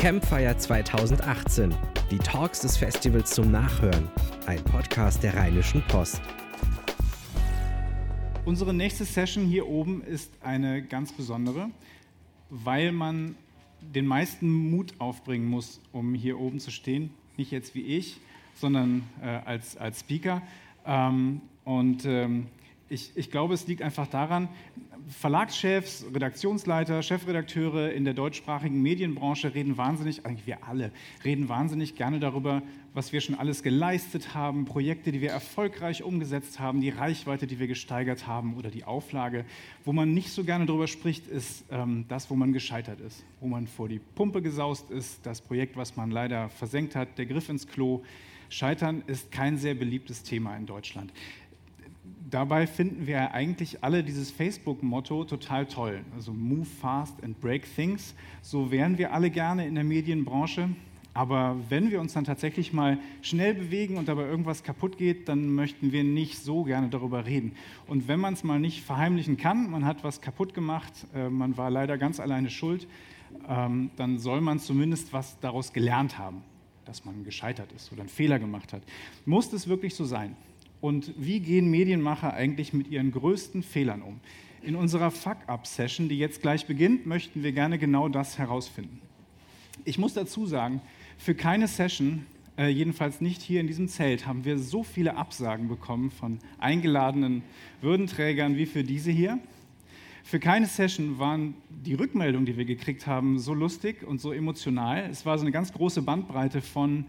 Campfire 2018. Die Talks des Festivals zum Nachhören. Ein Podcast der Rheinischen Post. Unsere nächste Session hier oben ist eine ganz besondere, weil man den meisten Mut aufbringen muss, um hier oben zu stehen. Nicht jetzt wie ich, sondern äh, als, als Speaker. Ähm, und ähm, ich, ich glaube, es liegt einfach daran, Verlagschefs, Redaktionsleiter, Chefredakteure in der deutschsprachigen Medienbranche reden wahnsinnig, eigentlich wir alle, reden wahnsinnig gerne darüber, was wir schon alles geleistet haben, Projekte, die wir erfolgreich umgesetzt haben, die Reichweite, die wir gesteigert haben oder die Auflage. Wo man nicht so gerne darüber spricht, ist ähm, das, wo man gescheitert ist, wo man vor die Pumpe gesaust ist, das Projekt, was man leider versenkt hat, der Griff ins Klo. Scheitern ist kein sehr beliebtes Thema in Deutschland dabei finden wir eigentlich alle dieses Facebook-Motto total toll. Also move fast and break things. So wären wir alle gerne in der Medienbranche. Aber wenn wir uns dann tatsächlich mal schnell bewegen und dabei irgendwas kaputt geht, dann möchten wir nicht so gerne darüber reden. Und wenn man es mal nicht verheimlichen kann, man hat was kaputt gemacht, äh, man war leider ganz alleine schuld, ähm, dann soll man zumindest was daraus gelernt haben, dass man gescheitert ist oder einen Fehler gemacht hat. Muss es wirklich so sein? Und wie gehen Medienmacher eigentlich mit ihren größten Fehlern um? In unserer Fuck-Up-Session, die jetzt gleich beginnt, möchten wir gerne genau das herausfinden. Ich muss dazu sagen, für keine Session, äh, jedenfalls nicht hier in diesem Zelt, haben wir so viele Absagen bekommen von eingeladenen Würdenträgern wie für diese hier. Für keine Session waren die Rückmeldungen, die wir gekriegt haben, so lustig und so emotional. Es war so eine ganz große Bandbreite von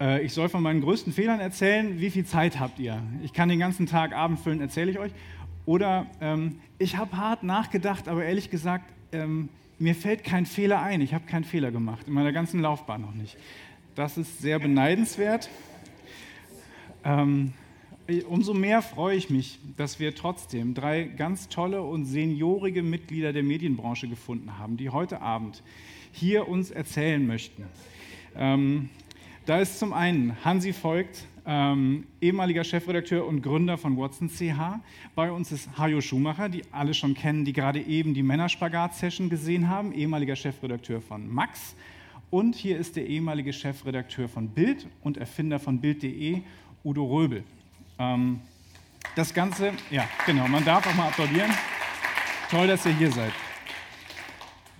äh, ich soll von meinen größten Fehlern erzählen. Wie viel Zeit habt ihr? Ich kann den ganzen Tag Abend füllen, erzähle ich euch. Oder ähm, ich habe hart nachgedacht, aber ehrlich gesagt, ähm, mir fällt kein Fehler ein. Ich habe keinen Fehler gemacht, in meiner ganzen Laufbahn noch nicht. Das ist sehr beneidenswert. Ähm, umso mehr freue ich mich, dass wir trotzdem drei ganz tolle und seniorige Mitglieder der Medienbranche gefunden haben, die heute Abend hier uns erzählen möchten. Ähm, da ist zum einen Hansi Voigt, ähm, ehemaliger Chefredakteur und Gründer von Watson CH. Bei uns ist Hajo Schumacher, die alle schon kennen, die gerade eben die Männerspagat-Session gesehen haben, ehemaliger Chefredakteur von Max. Und hier ist der ehemalige Chefredakteur von Bild und Erfinder von Bild.de, Udo Röbel. Ähm, das Ganze, ja, genau, man darf auch mal applaudieren. Toll, dass ihr hier seid.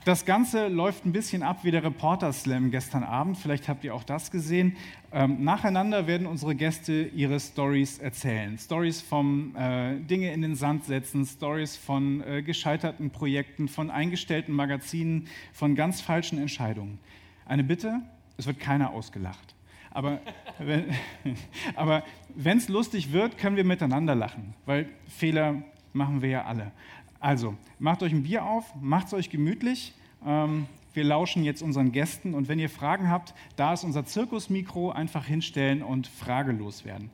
Das Ganze läuft ein bisschen ab wie der Reporter Slam gestern Abend. Vielleicht habt ihr auch das gesehen. Ähm, nacheinander werden unsere Gäste ihre Stories erzählen. Stories vom äh, Dinge in den Sand setzen, Stories von äh, gescheiterten Projekten, von eingestellten Magazinen, von ganz falschen Entscheidungen. Eine Bitte: Es wird keiner ausgelacht. Aber wenn es lustig wird, können wir miteinander lachen, weil Fehler machen wir ja alle. Also, macht euch ein Bier auf, macht es euch gemütlich. Ähm, wir lauschen jetzt unseren Gästen und wenn ihr Fragen habt, da ist unser Zirkusmikro, einfach hinstellen und fragelos werden.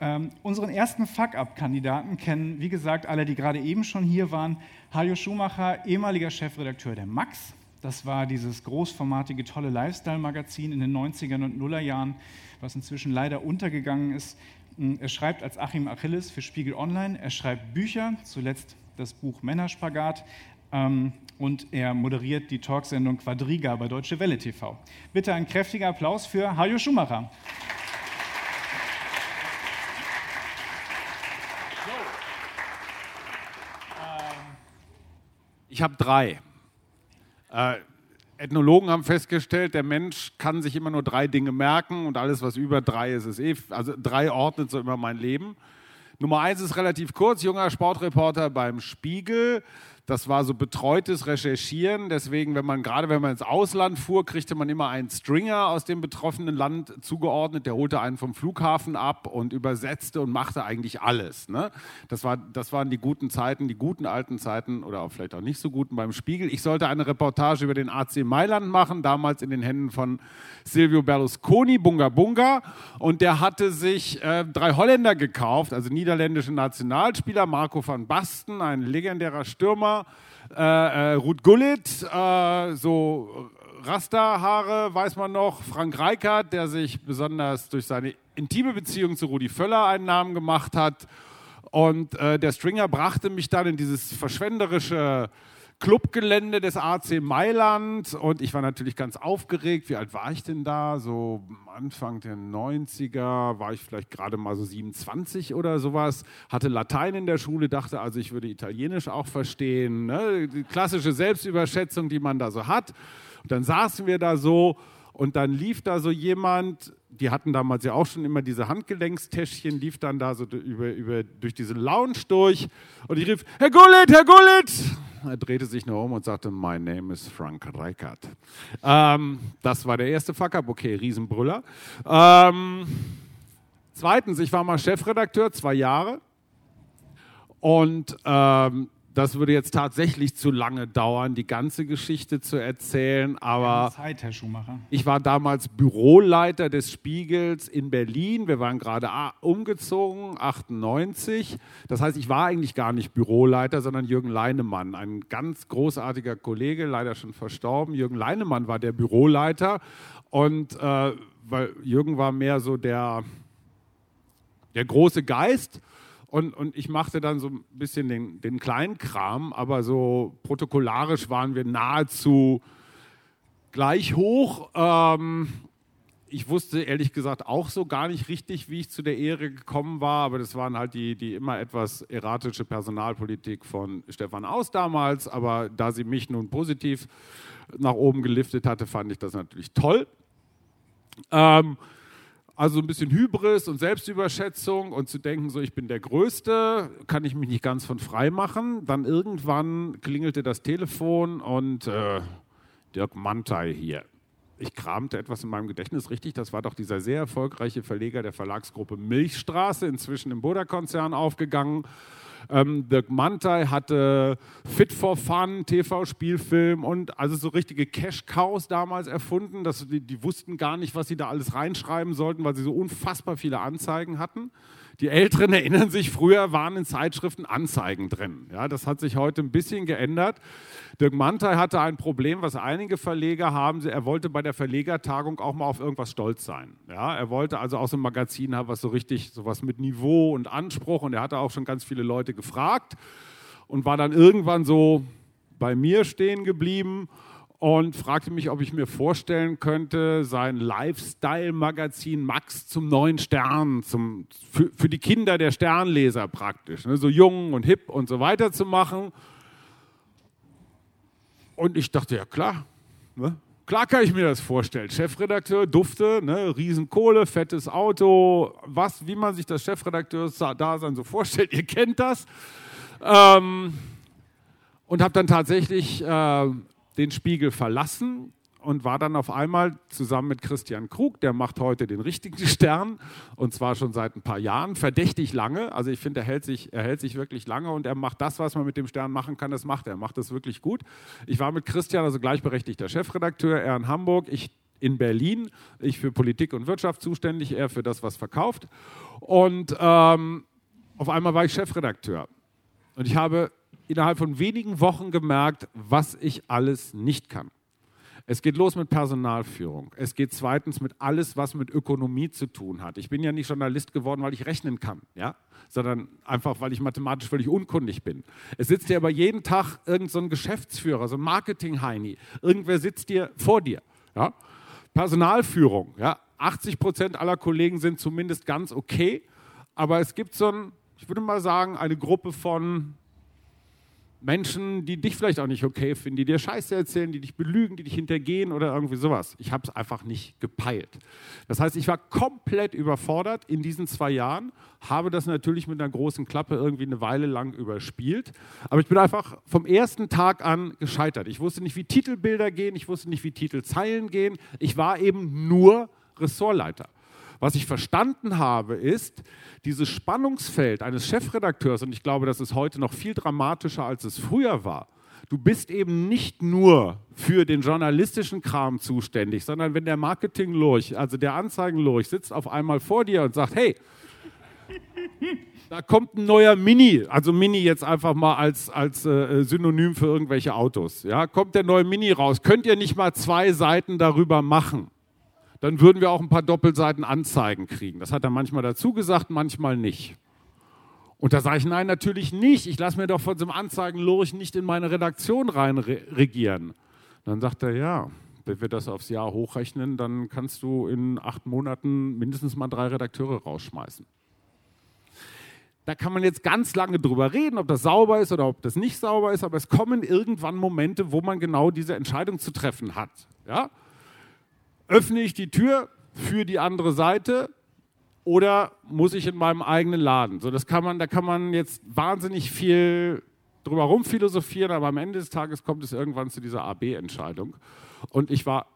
Ähm, unseren ersten Fuck-Up-Kandidaten kennen, wie gesagt, alle, die gerade eben schon hier waren. Hajo Schumacher, ehemaliger Chefredakteur der Max. Das war dieses großformatige, tolle Lifestyle-Magazin in den 90er und Nullerjahren, was inzwischen leider untergegangen ist. Er schreibt als Achim Achilles für Spiegel Online. Er schreibt Bücher, zuletzt das Buch Männerspagat ähm, und er moderiert die Talksendung Quadriga bei Deutsche Welle TV. Bitte ein kräftiger Applaus für Hajo Schumacher. Ich habe drei. Äh, Ethnologen haben festgestellt, der Mensch kann sich immer nur drei Dinge merken und alles, was über drei ist, ist eh. Also drei ordnet so immer mein Leben. Nummer eins ist relativ kurz, junger Sportreporter beim Spiegel. Das war so betreutes Recherchieren. Deswegen, wenn man gerade wenn man ins Ausland fuhr, kriegte man immer einen Stringer aus dem betroffenen Land zugeordnet. Der holte einen vom Flughafen ab und übersetzte und machte eigentlich alles. Ne? Das, war, das waren die guten Zeiten, die guten alten Zeiten oder auch vielleicht auch nicht so guten beim Spiegel. Ich sollte eine Reportage über den AC Mailand machen, damals in den Händen von Silvio Berlusconi, Bunga Bunga. Und der hatte sich äh, drei Holländer gekauft, also niederländische Nationalspieler, Marco van Basten, ein legendärer Stürmer äh, äh, Ruth Gullit, äh, so Rasterhaare, weiß man noch. Frank Reichardt, der sich besonders durch seine intime Beziehung zu Rudi Völler einen Namen gemacht hat. Und äh, der Stringer brachte mich dann in dieses verschwenderische Clubgelände des AC Mailand und ich war natürlich ganz aufgeregt. Wie alt war ich denn da? So Anfang der 90er war ich vielleicht gerade mal so 27 oder sowas. Hatte Latein in der Schule, dachte also, ich würde Italienisch auch verstehen. Ne? Die klassische Selbstüberschätzung, die man da so hat. Und dann saßen wir da so und dann lief da so jemand, die hatten damals ja auch schon immer diese Handgelenkstäschchen, lief dann da so über, über, durch diese Lounge durch und ich rief, Herr Gullit, Herr Gullit! Er drehte sich nur um und sagte, My name is Frank Reichert. Ähm, das war der erste Fuck-up, okay, Riesenbrüller. Ähm, zweitens, ich war mal Chefredakteur, zwei Jahre. Und ähm, das würde jetzt tatsächlich zu lange dauern, die ganze Geschichte zu erzählen, aber Zeit, Herr Schumacher. ich war damals Büroleiter des Spiegels in Berlin. Wir waren gerade umgezogen, 98. Das heißt, ich war eigentlich gar nicht Büroleiter, sondern Jürgen Leinemann, ein ganz großartiger Kollege, leider schon verstorben. Jürgen Leinemann war der Büroleiter und äh, weil Jürgen war mehr so der, der große Geist und, und ich machte dann so ein bisschen den, den kleinen Kram, aber so protokollarisch waren wir nahezu gleich hoch. Ähm, ich wusste ehrlich gesagt auch so gar nicht richtig, wie ich zu der Ehre gekommen war, aber das waren halt die, die immer etwas erratische Personalpolitik von Stefan Aus damals. Aber da sie mich nun positiv nach oben geliftet hatte, fand ich das natürlich toll. Ähm, also ein bisschen Hybris und Selbstüberschätzung und zu denken, so ich bin der Größte, kann ich mich nicht ganz von frei machen. Dann irgendwann klingelte das Telefon und äh, Dirk Mantei hier. Ich kramte etwas in meinem Gedächtnis richtig. Das war doch dieser sehr erfolgreiche Verleger der Verlagsgruppe Milchstraße, inzwischen im Buddha-Konzern aufgegangen. Ähm, Dirk Mantei hatte Fit for Fun, TV-Spielfilm und also so richtige Cash-Cows damals erfunden. Das, die, die wussten gar nicht, was sie da alles reinschreiben sollten, weil sie so unfassbar viele Anzeigen hatten. Die Älteren erinnern sich, früher waren in Zeitschriften Anzeigen drin. Ja, das hat sich heute ein bisschen geändert. Dirk Mantei hatte ein Problem, was einige Verleger haben. Er wollte bei der Verlegertagung auch mal auf irgendwas stolz sein. Ja, er wollte also auch so ein Magazin haben, was so richtig, sowas mit Niveau und Anspruch. Und er hatte auch schon ganz viele Leute gefragt und war dann irgendwann so bei mir stehen geblieben und fragte mich, ob ich mir vorstellen könnte, sein Lifestyle-Magazin Max zum neuen Stern, zum, für, für, die Kinder der Sternleser praktisch, ne, so jung und hip und so weiter zu machen. Und ich dachte, ja klar, ne? klar kann ich mir das vorstellen. Chefredakteur, Dufte, ne? Riesenkohle, fettes Auto, was, wie man sich das Chefredakteur-Dasein so vorstellt, ihr kennt das. Ähm, und habe dann tatsächlich äh, den Spiegel verlassen und war dann auf einmal zusammen mit Christian Krug, der macht heute den richtigen Stern und zwar schon seit ein paar Jahren, verdächtig lange. Also ich finde, er hält, sich, er hält sich wirklich lange und er macht das, was man mit dem Stern machen kann, das macht er. Er macht das wirklich gut. Ich war mit Christian, also gleichberechtigter Chefredakteur, er in Hamburg, ich in Berlin, ich für Politik und Wirtschaft zuständig, er für das, was verkauft. Und ähm, auf einmal war ich Chefredakteur. Und ich habe innerhalb von wenigen Wochen gemerkt, was ich alles nicht kann. Es geht los mit Personalführung. Es geht zweitens mit alles, was mit Ökonomie zu tun hat. Ich bin ja nicht Journalist geworden, weil ich rechnen kann, ja? sondern einfach, weil ich mathematisch völlig unkundig bin. Es sitzt dir aber jeden Tag irgendein so Geschäftsführer, so ein Marketing-Heini. Irgendwer sitzt dir vor dir. Ja? Personalführung. Ja? 80 Prozent aller Kollegen sind zumindest ganz okay, aber es gibt so ein, ich würde mal sagen, eine Gruppe von Menschen, die dich vielleicht auch nicht okay finden, die dir Scheiße erzählen, die dich belügen, die dich hintergehen oder irgendwie sowas. Ich habe es einfach nicht gepeilt. Das heißt, ich war komplett überfordert in diesen zwei Jahren, habe das natürlich mit einer großen Klappe irgendwie eine Weile lang überspielt, aber ich bin einfach vom ersten Tag an gescheitert. Ich wusste nicht, wie Titelbilder gehen, ich wusste nicht, wie Titelzeilen gehen. Ich war eben nur Ressortleiter. Was ich verstanden habe, ist, dieses Spannungsfeld eines Chefredakteurs, und ich glaube, das ist heute noch viel dramatischer, als es früher war, du bist eben nicht nur für den journalistischen Kram zuständig, sondern wenn der Marketing-Lurch, also der Anzeigen-Lurch, sitzt auf einmal vor dir und sagt, hey, da kommt ein neuer Mini, also Mini jetzt einfach mal als, als äh, Synonym für irgendwelche Autos. Ja, kommt der neue Mini raus. Könnt ihr nicht mal zwei Seiten darüber machen? Dann würden wir auch ein paar Doppelseiten Anzeigen kriegen. Das hat er manchmal dazu gesagt, manchmal nicht. Und da sage ich, nein, natürlich nicht. Ich lasse mir doch von so einem Anzeigenlurch nicht in meine Redaktion rein regieren. Dann sagt er, ja, wenn wir das aufs Jahr hochrechnen, dann kannst du in acht Monaten mindestens mal drei Redakteure rausschmeißen. Da kann man jetzt ganz lange drüber reden, ob das sauber ist oder ob das nicht sauber ist, aber es kommen irgendwann Momente, wo man genau diese Entscheidung zu treffen hat. Ja? Öffne ich die Tür für die andere Seite oder muss ich in meinem eigenen Laden? So, das kann man, da kann man jetzt wahnsinnig viel drüber rumphilosophieren, aber am Ende des Tages kommt es irgendwann zu dieser AB-Entscheidung. Und ich war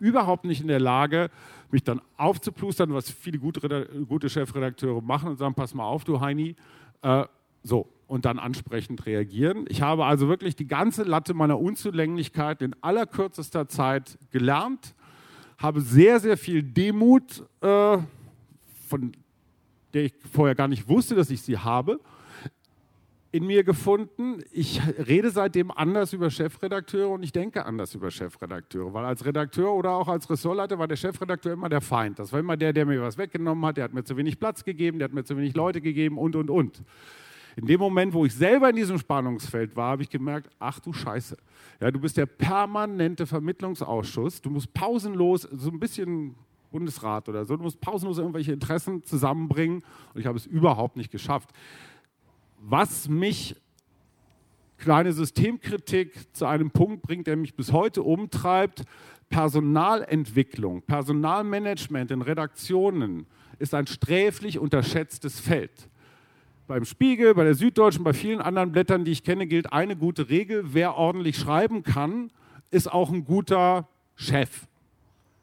überhaupt nicht in der Lage, mich dann aufzuplustern, was viele gute, gute Chefredakteure machen und sagen, pass mal auf, du Heini, äh, so, und dann ansprechend reagieren. Ich habe also wirklich die ganze Latte meiner Unzulänglichkeit in allerkürzester Zeit gelernt, habe sehr, sehr viel Demut, äh, von der ich vorher gar nicht wusste, dass ich sie habe, in mir gefunden. Ich rede seitdem anders über Chefredakteure und ich denke anders über Chefredakteure, weil als Redakteur oder auch als Ressortleiter war der Chefredakteur immer der Feind. Das war immer der, der mir was weggenommen hat, der hat mir zu wenig Platz gegeben, der hat mir zu wenig Leute gegeben und, und, und. In dem Moment, wo ich selber in diesem Spannungsfeld war, habe ich gemerkt, ach du Scheiße, ja, du bist der permanente Vermittlungsausschuss, du musst pausenlos, so ein bisschen Bundesrat oder so, du musst pausenlos irgendwelche Interessen zusammenbringen und ich habe es überhaupt nicht geschafft was mich kleine Systemkritik zu einem Punkt bringt, der mich bis heute umtreibt. Personalentwicklung, Personalmanagement in Redaktionen ist ein sträflich unterschätztes Feld. Beim Spiegel, bei der Süddeutschen, bei vielen anderen Blättern, die ich kenne, gilt eine gute Regel. Wer ordentlich schreiben kann, ist auch ein guter Chef.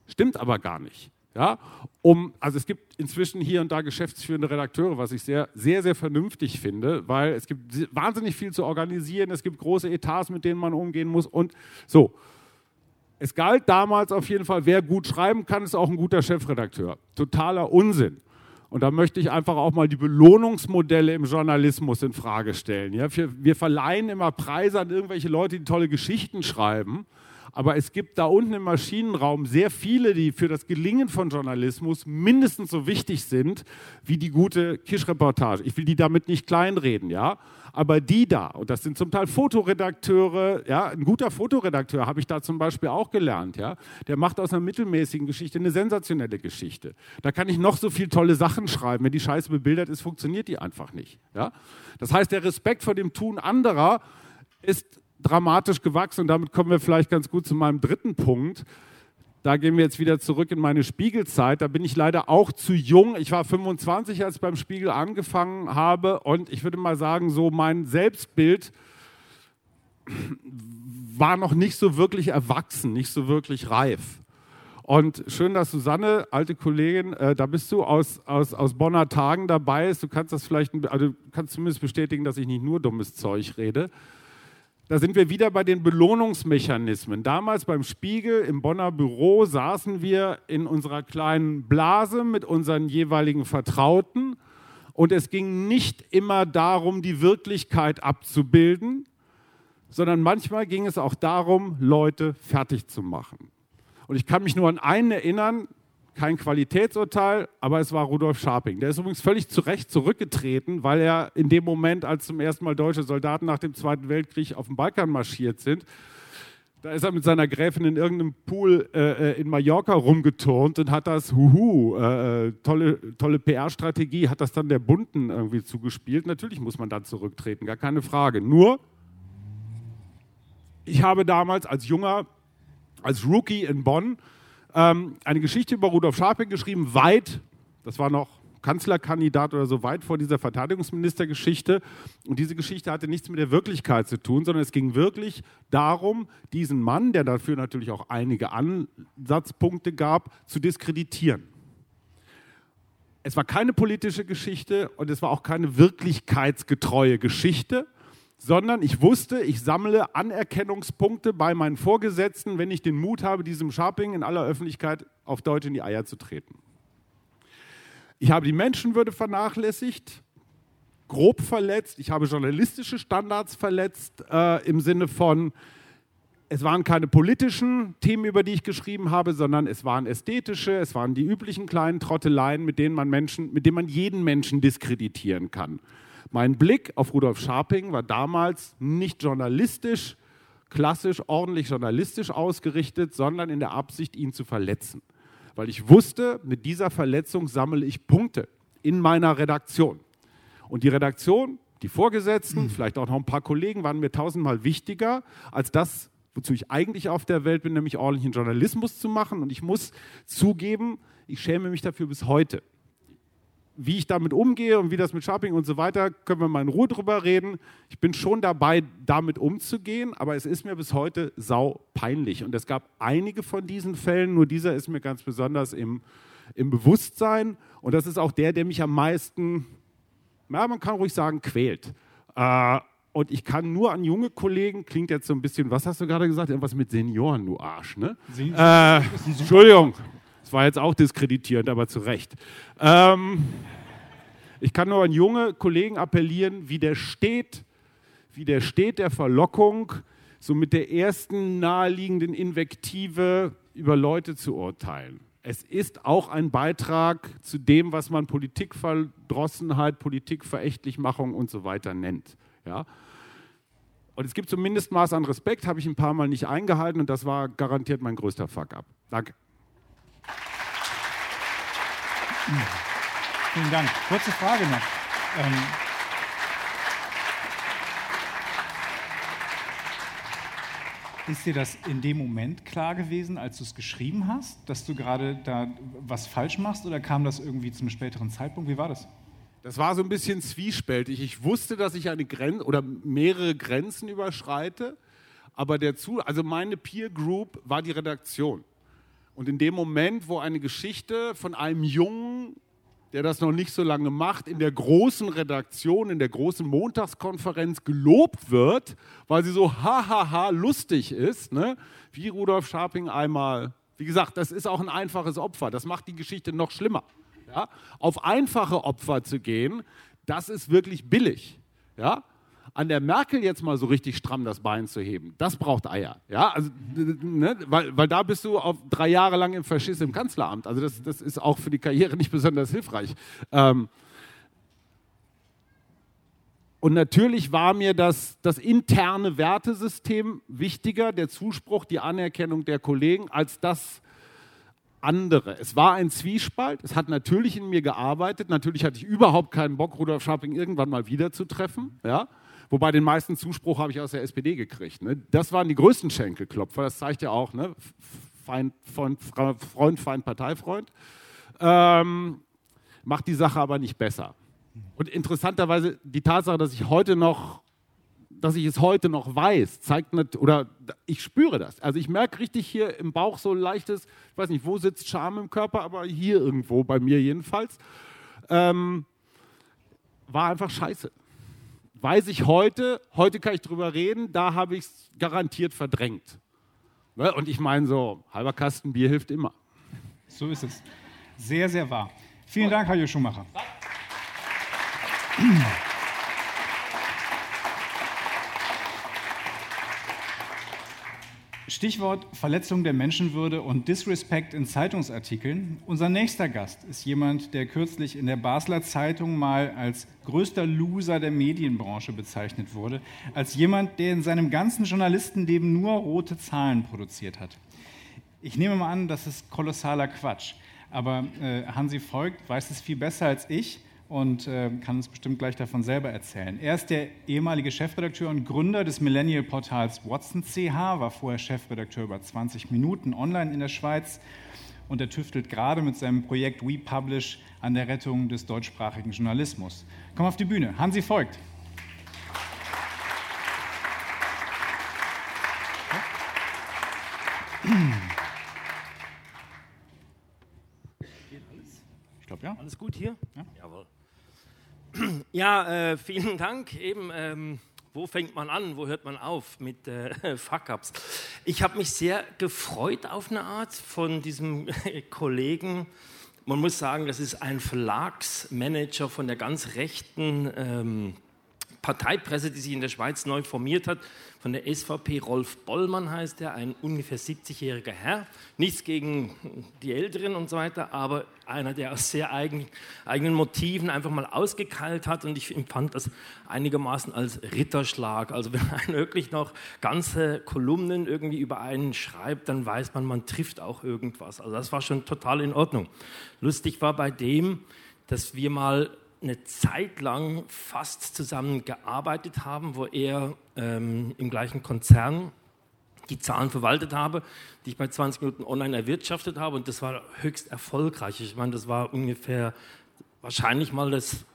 Stimmt aber gar nicht. Ja, um, also es gibt inzwischen hier und da geschäftsführende Redakteure, was ich sehr, sehr, sehr vernünftig finde, weil es gibt wahnsinnig viel zu organisieren, es gibt große Etats, mit denen man umgehen muss und so. Es galt damals auf jeden Fall, wer gut schreiben kann, ist auch ein guter Chefredakteur. Totaler Unsinn. Und da möchte ich einfach auch mal die Belohnungsmodelle im Journalismus in Frage stellen. Ja, wir, wir verleihen immer Preise an irgendwelche Leute, die tolle Geschichten schreiben. Aber es gibt da unten im Maschinenraum sehr viele, die für das Gelingen von Journalismus mindestens so wichtig sind wie die gute Kisch-Reportage. Ich will die damit nicht kleinreden, ja. Aber die da, und das sind zum Teil Fotoredakteure, ja, ein guter Fotoredakteur habe ich da zum Beispiel auch gelernt, ja. Der macht aus einer mittelmäßigen Geschichte eine sensationelle Geschichte. Da kann ich noch so viele tolle Sachen schreiben. Wenn die Scheiße bebildert ist, funktioniert die einfach nicht, ja. Das heißt, der Respekt vor dem Tun anderer ist dramatisch gewachsen und damit kommen wir vielleicht ganz gut zu meinem dritten Punkt. Da gehen wir jetzt wieder zurück in meine Spiegelzeit. Da bin ich leider auch zu jung. Ich war 25, als ich beim Spiegel angefangen habe und ich würde mal sagen, so mein Selbstbild war noch nicht so wirklich erwachsen, nicht so wirklich reif. Und schön, dass Susanne, alte Kollegin, äh, da bist du aus, aus, aus Bonner Tagen dabei. Du kannst das vielleicht, also kannst zumindest bestätigen, dass ich nicht nur dummes Zeug rede. Da sind wir wieder bei den Belohnungsmechanismen. Damals beim Spiegel im Bonner Büro saßen wir in unserer kleinen Blase mit unseren jeweiligen Vertrauten und es ging nicht immer darum, die Wirklichkeit abzubilden, sondern manchmal ging es auch darum, Leute fertig zu machen. Und ich kann mich nur an einen erinnern, kein Qualitätsurteil, aber es war Rudolf Scharping. Der ist übrigens völlig zu Recht zurückgetreten, weil er in dem Moment, als zum ersten Mal deutsche Soldaten nach dem Zweiten Weltkrieg auf den Balkan marschiert sind, da ist er mit seiner Gräfin in irgendeinem Pool äh, äh in Mallorca rumgeturnt und hat das, huhu, äh, äh tolle, tolle PR-Strategie, hat das dann der Bunden irgendwie zugespielt. Natürlich muss man dann zurücktreten, gar keine Frage. Nur, ich habe damals als junger, als Rookie in Bonn, ähm, eine Geschichte über Rudolf Scharping geschrieben, weit, das war noch Kanzlerkandidat oder so weit vor dieser Verteidigungsministergeschichte. Und diese Geschichte hatte nichts mit der Wirklichkeit zu tun, sondern es ging wirklich darum, diesen Mann, der dafür natürlich auch einige Ansatzpunkte gab, zu diskreditieren. Es war keine politische Geschichte und es war auch keine wirklichkeitsgetreue Geschichte, sondern ich wusste, ich sammle Anerkennungspunkte bei meinen Vorgesetzten, wenn ich den Mut habe, diesem Sharping in aller Öffentlichkeit auf Deutsch in die Eier zu treten. Ich habe die Menschenwürde vernachlässigt, grob verletzt, ich habe journalistische Standards verletzt äh, im Sinne von, es waren keine politischen Themen, über die ich geschrieben habe, sondern es waren ästhetische, es waren die üblichen kleinen Trotteleien, mit denen man Menschen, mit denen man jeden Menschen diskreditieren kann. Mein Blick auf Rudolf Scharping war damals nicht journalistisch, klassisch, ordentlich journalistisch ausgerichtet, sondern in der Absicht, ihn zu verletzen. Weil ich wusste, mit dieser Verletzung sammle ich Punkte in meiner Redaktion. Und die Redaktion, die Vorgesetzten, mhm. vielleicht auch noch ein paar Kollegen waren mir tausendmal wichtiger als das, wozu ich eigentlich auf der Welt bin, nämlich ordentlichen Journalismus zu machen. Und ich muss zugeben, ich schäme mich dafür bis heute. Wie ich damit umgehe und wie das mit Shopping und so weiter, können wir mal in Ruhe drüber reden. Ich bin schon dabei, damit umzugehen, aber es ist mir bis heute sau peinlich. Und es gab einige von diesen Fällen, nur dieser ist mir ganz besonders im, im Bewusstsein. Und das ist auch der, der mich am meisten, ja, man kann ruhig sagen, quält. Äh, und ich kann nur an junge Kollegen, klingt jetzt so ein bisschen, was hast du gerade gesagt? Irgendwas mit Senioren, du Arsch, ne? Äh, Entschuldigung, das war jetzt auch diskreditierend, aber zu Recht. Ähm, ich kann nur an junge Kollegen appellieren, wie der steht, wie der steht der Verlockung, so mit der ersten naheliegenden Invektive über Leute zu urteilen. Es ist auch ein Beitrag zu dem, was man Politikverdrossenheit, Politikverächtlichmachung und so weiter nennt. Ja? Und es gibt so ein Mindestmaß an Respekt, habe ich ein paar Mal nicht eingehalten und das war garantiert mein größter Fuck-up. Danke. Vielen Dank. Kurze Frage noch. Ähm ist dir das in dem Moment klar gewesen, als du es geschrieben hast, dass du gerade da was falsch machst oder kam das irgendwie zum späteren Zeitpunkt? Wie war das? Das war so ein bisschen zwiespältig. Ich wusste, dass ich eine Grenze oder mehrere Grenzen überschreite, aber der Zu also meine Peer Group war die Redaktion. Und in dem Moment, wo eine Geschichte von einem Jungen, der das noch nicht so lange macht, in der großen Redaktion, in der großen Montagskonferenz gelobt wird, weil sie so hahaha lustig ist, ne? wie Rudolf Scharping einmal, wie gesagt, das ist auch ein einfaches Opfer, das macht die Geschichte noch schlimmer. Ja? Auf einfache Opfer zu gehen, das ist wirklich billig. Ja? An der Merkel jetzt mal so richtig stramm das Bein zu heben, das braucht Eier. Ja? Also, ne? weil, weil da bist du auf drei Jahre lang im Faschist im Kanzleramt. Also das, das ist auch für die Karriere nicht besonders hilfreich. Ähm, und natürlich war mir das, das interne Wertesystem wichtiger, der Zuspruch, die Anerkennung der Kollegen, als das, andere. Es war ein Zwiespalt, es hat natürlich in mir gearbeitet, natürlich hatte ich überhaupt keinen Bock, Rudolf Scharping irgendwann mal wieder zu treffen? Wobei den meisten Zuspruch habe ich aus der SPD gekriegt. Ne? Das waren die größten Schenkelklopfer, das zeigt ja auch, ne? Feind, Freund, Freund, Feind, Parteifreund. Ähm, macht die Sache aber nicht besser. Und interessanterweise die Tatsache, dass ich heute noch dass ich es heute noch weiß, zeigt nicht, oder ich spüre das. Also ich merke richtig hier im Bauch so ein leichtes, ich weiß nicht, wo sitzt Scham im Körper, aber hier irgendwo, bei mir jedenfalls. Ähm, war einfach scheiße. Weiß ich heute, heute kann ich drüber reden, da habe ich es garantiert verdrängt. Ne? Und ich meine so, halber Kasten Bier hilft immer. So ist es. Sehr, sehr wahr. Vielen Dank, Herr Schumacher. Stichwort Verletzung der Menschenwürde und Disrespect in Zeitungsartikeln. Unser nächster Gast ist jemand, der kürzlich in der Basler Zeitung mal als größter Loser der Medienbranche bezeichnet wurde, als jemand, der in seinem ganzen Journalistenleben nur rote Zahlen produziert hat. Ich nehme mal an, das ist kolossaler Quatsch, aber äh, Hansi Voigt weiß es viel besser als ich und äh, kann uns bestimmt gleich davon selber erzählen. Er ist der ehemalige Chefredakteur und Gründer des Millennial-Portals Watson CH, war vorher Chefredakteur über 20 Minuten online in der Schweiz und er tüftelt gerade mit seinem Projekt We Publish an der Rettung des deutschsprachigen Journalismus. Komm auf die Bühne. Hansi folgt. Alles gut hier? Ja. Jawohl. Ja, äh, vielen Dank. Eben, ähm, wo fängt man an, wo hört man auf mit äh, Fuck-ups? Ich habe mich sehr gefreut auf eine Art von diesem Kollegen. Man muss sagen, das ist ein Verlagsmanager von der ganz rechten ähm, Parteipresse, die sich in der Schweiz neu formiert hat, von der SVP. Rolf Bollmann heißt er, ein ungefähr 70-jähriger Herr. Nichts gegen die Älteren und so weiter, aber einer, der aus sehr eigen, eigenen Motiven einfach mal ausgekeilt hat. Und ich empfand das einigermaßen als Ritterschlag. Also wenn man wirklich noch ganze Kolumnen irgendwie über einen schreibt, dann weiß man, man trifft auch irgendwas. Also das war schon total in Ordnung. Lustig war bei dem, dass wir mal eine Zeit lang fast zusammen gearbeitet haben, wo er ähm, im gleichen Konzern die Zahlen verwaltet habe, die ich bei 20 Minuten online erwirtschaftet habe. Und das war höchst erfolgreich. Ich meine, das war ungefähr wahrscheinlich mal das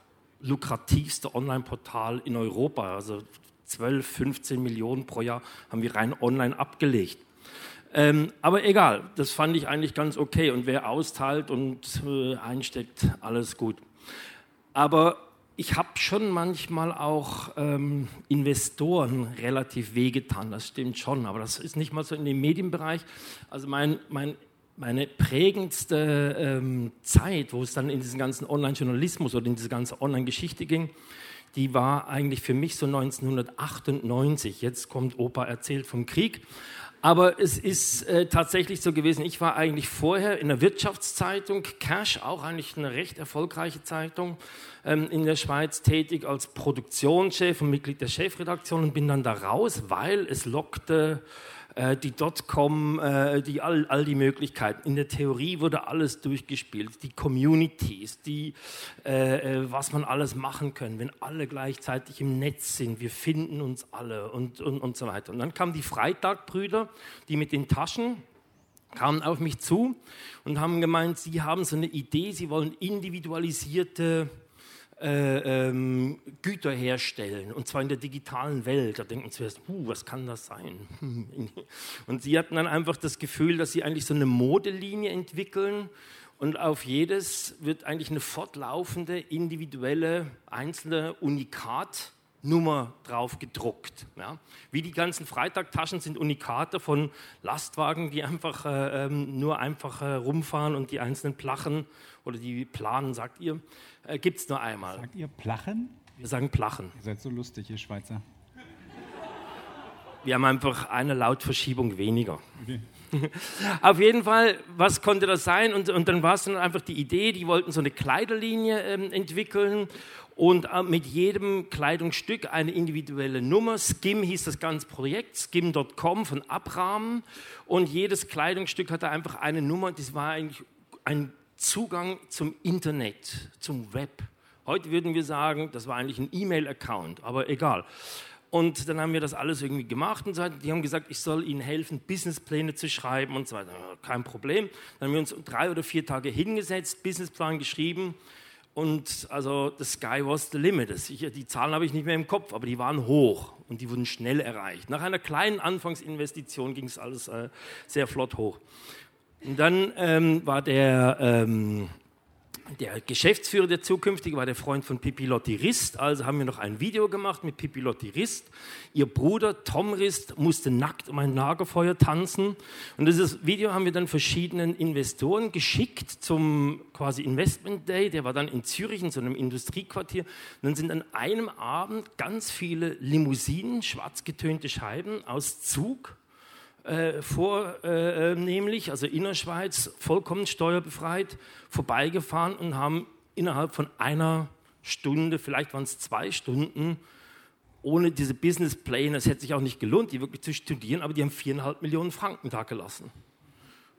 lukrativste Online-Portal in Europa. Also 12, 15 Millionen pro Jahr haben wir rein online abgelegt. Ähm, aber egal, das fand ich eigentlich ganz okay. Und wer austeilt und äh, einsteckt, alles gut. Aber ich habe schon manchmal auch ähm, Investoren relativ wehgetan, das stimmt schon, aber das ist nicht mal so in dem Medienbereich. Also mein, mein, meine prägendste ähm, Zeit, wo es dann in diesen ganzen Online-Journalismus oder in diese ganze Online-Geschichte ging, die war eigentlich für mich so 1998. Jetzt kommt Opa erzählt vom Krieg. Aber es ist äh, tatsächlich so gewesen, ich war eigentlich vorher in der Wirtschaftszeitung, Cash, auch eigentlich eine recht erfolgreiche Zeitung, ähm, in der Schweiz tätig als Produktionschef und Mitglied der Chefredaktion und bin dann da raus, weil es lockte äh, die Dotcom, äh, die all, all die Möglichkeiten. In der Theorie wurde alles durchgespielt, die Communities, die, äh, äh, was man alles machen kann, wenn alle gleichzeitig im Netz sind, wir finden uns alle und, und, und so weiter. Und dann kamen die Freitagbrüder, die mit den Taschen kamen auf mich zu und haben gemeint, sie haben so eine Idee, sie wollen individualisierte äh, ähm, Güter herstellen, und zwar in der digitalen Welt. Da denken zuerst, uh, was kann das sein? Und sie hatten dann einfach das Gefühl, dass sie eigentlich so eine Modelinie entwickeln und auf jedes wird eigentlich eine fortlaufende, individuelle, einzelne Unikat Nummer drauf gedruckt. Ja. Wie die ganzen Freitagtaschen sind Unikate von Lastwagen, die einfach äh, ähm, nur einfach äh, rumfahren und die einzelnen Plachen oder die Planen, sagt ihr, äh, gibt es nur einmal. Sagt ihr Plachen? Wir sagen Plachen. Ihr seid so lustig, ihr Schweizer. Wir haben einfach eine Lautverschiebung weniger. Okay. Auf jeden Fall, was konnte das sein? Und, und dann war es dann einfach die Idee, die wollten so eine Kleiderlinie ähm, entwickeln und äh, mit jedem Kleidungsstück eine individuelle Nummer. Skim hieß das ganze Projekt, skim.com von Abraham. Und jedes Kleidungsstück hatte einfach eine Nummer. Das war eigentlich ein Zugang zum Internet, zum Web. Heute würden wir sagen, das war eigentlich ein E-Mail-Account, aber egal. Und dann haben wir das alles irgendwie gemacht und so weiter. Die haben gesagt, ich soll ihnen helfen, Businesspläne zu schreiben und so weiter. Kein Problem. Dann haben wir uns drei oder vier Tage hingesetzt, Businessplan geschrieben und also the sky was the limit. Ich, die Zahlen habe ich nicht mehr im Kopf, aber die waren hoch und die wurden schnell erreicht. Nach einer kleinen Anfangsinvestition ging es alles äh, sehr flott hoch. Und dann ähm, war der, ähm, der Geschäftsführer, der zukünftige, war der Freund von Pippi Lotti Rist. Also haben wir noch ein Video gemacht mit Pippi Lotti Rist. Ihr Bruder Tom Rist musste nackt um ein Lagerfeuer tanzen. Und dieses Video haben wir dann verschiedenen Investoren geschickt zum quasi Investment Day. Der war dann in Zürich in so einem Industriequartier. Und dann sind an einem Abend ganz viele Limousinen, schwarz getönte Scheiben aus Zug äh, vornehmlich, äh, also Innerschweiz, vollkommen steuerbefreit, vorbeigefahren und haben innerhalb von einer Stunde, vielleicht waren es zwei Stunden, ohne diese Businesspläne, es hätte sich auch nicht gelohnt, die wirklich zu studieren, aber die haben viereinhalb Millionen Franken da gelassen.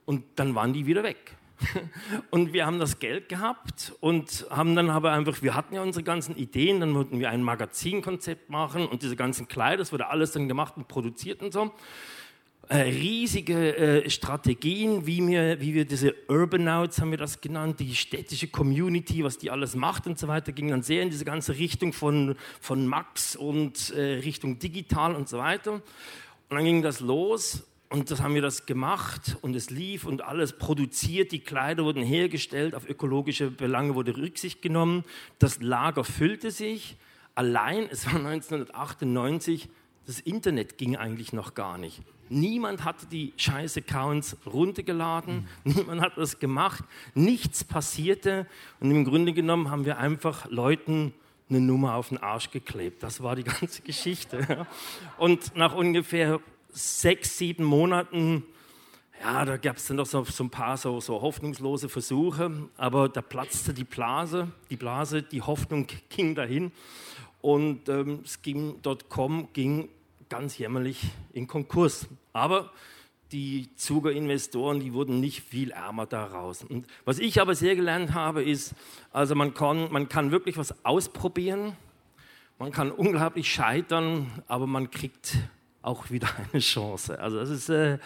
Und dann waren die wieder weg. Und wir haben das Geld gehabt und haben dann aber einfach, wir hatten ja unsere ganzen Ideen, dann wollten wir ein Magazinkonzept machen und diese ganzen Kleider, das wurde alles dann gemacht und produziert und so riesige äh, Strategien, wie wir, wie wir diese Urbanouts haben wir das genannt, die städtische Community, was die alles macht und so weiter, ging dann sehr in diese ganze Richtung von, von Max und äh, Richtung digital und so weiter. Und dann ging das los und das haben wir das gemacht und es lief und alles produziert, die Kleider wurden hergestellt, auf ökologische Belange wurde Rücksicht genommen, das Lager füllte sich. Allein, es war 1998, das Internet ging eigentlich noch gar nicht. Niemand hatte die scheiß Accounts runtergeladen, mhm. niemand hat das gemacht, nichts passierte und im Grunde genommen haben wir einfach Leuten eine Nummer auf den Arsch geklebt. Das war die ganze Geschichte. Und nach ungefähr sechs, sieben Monaten, ja, da gab es dann noch so, so ein paar so, so, hoffnungslose Versuche, aber da platzte die Blase, die Blase, die Hoffnung ging dahin und ähm, Skim.com ging ganz jämmerlich in Konkurs. Aber die Zuger-Investoren, die wurden nicht viel ärmer daraus. Und was ich aber sehr gelernt habe, ist, also man kann, man kann wirklich was ausprobieren, man kann unglaublich scheitern, aber man kriegt auch wieder eine Chance. Also das ist, äh,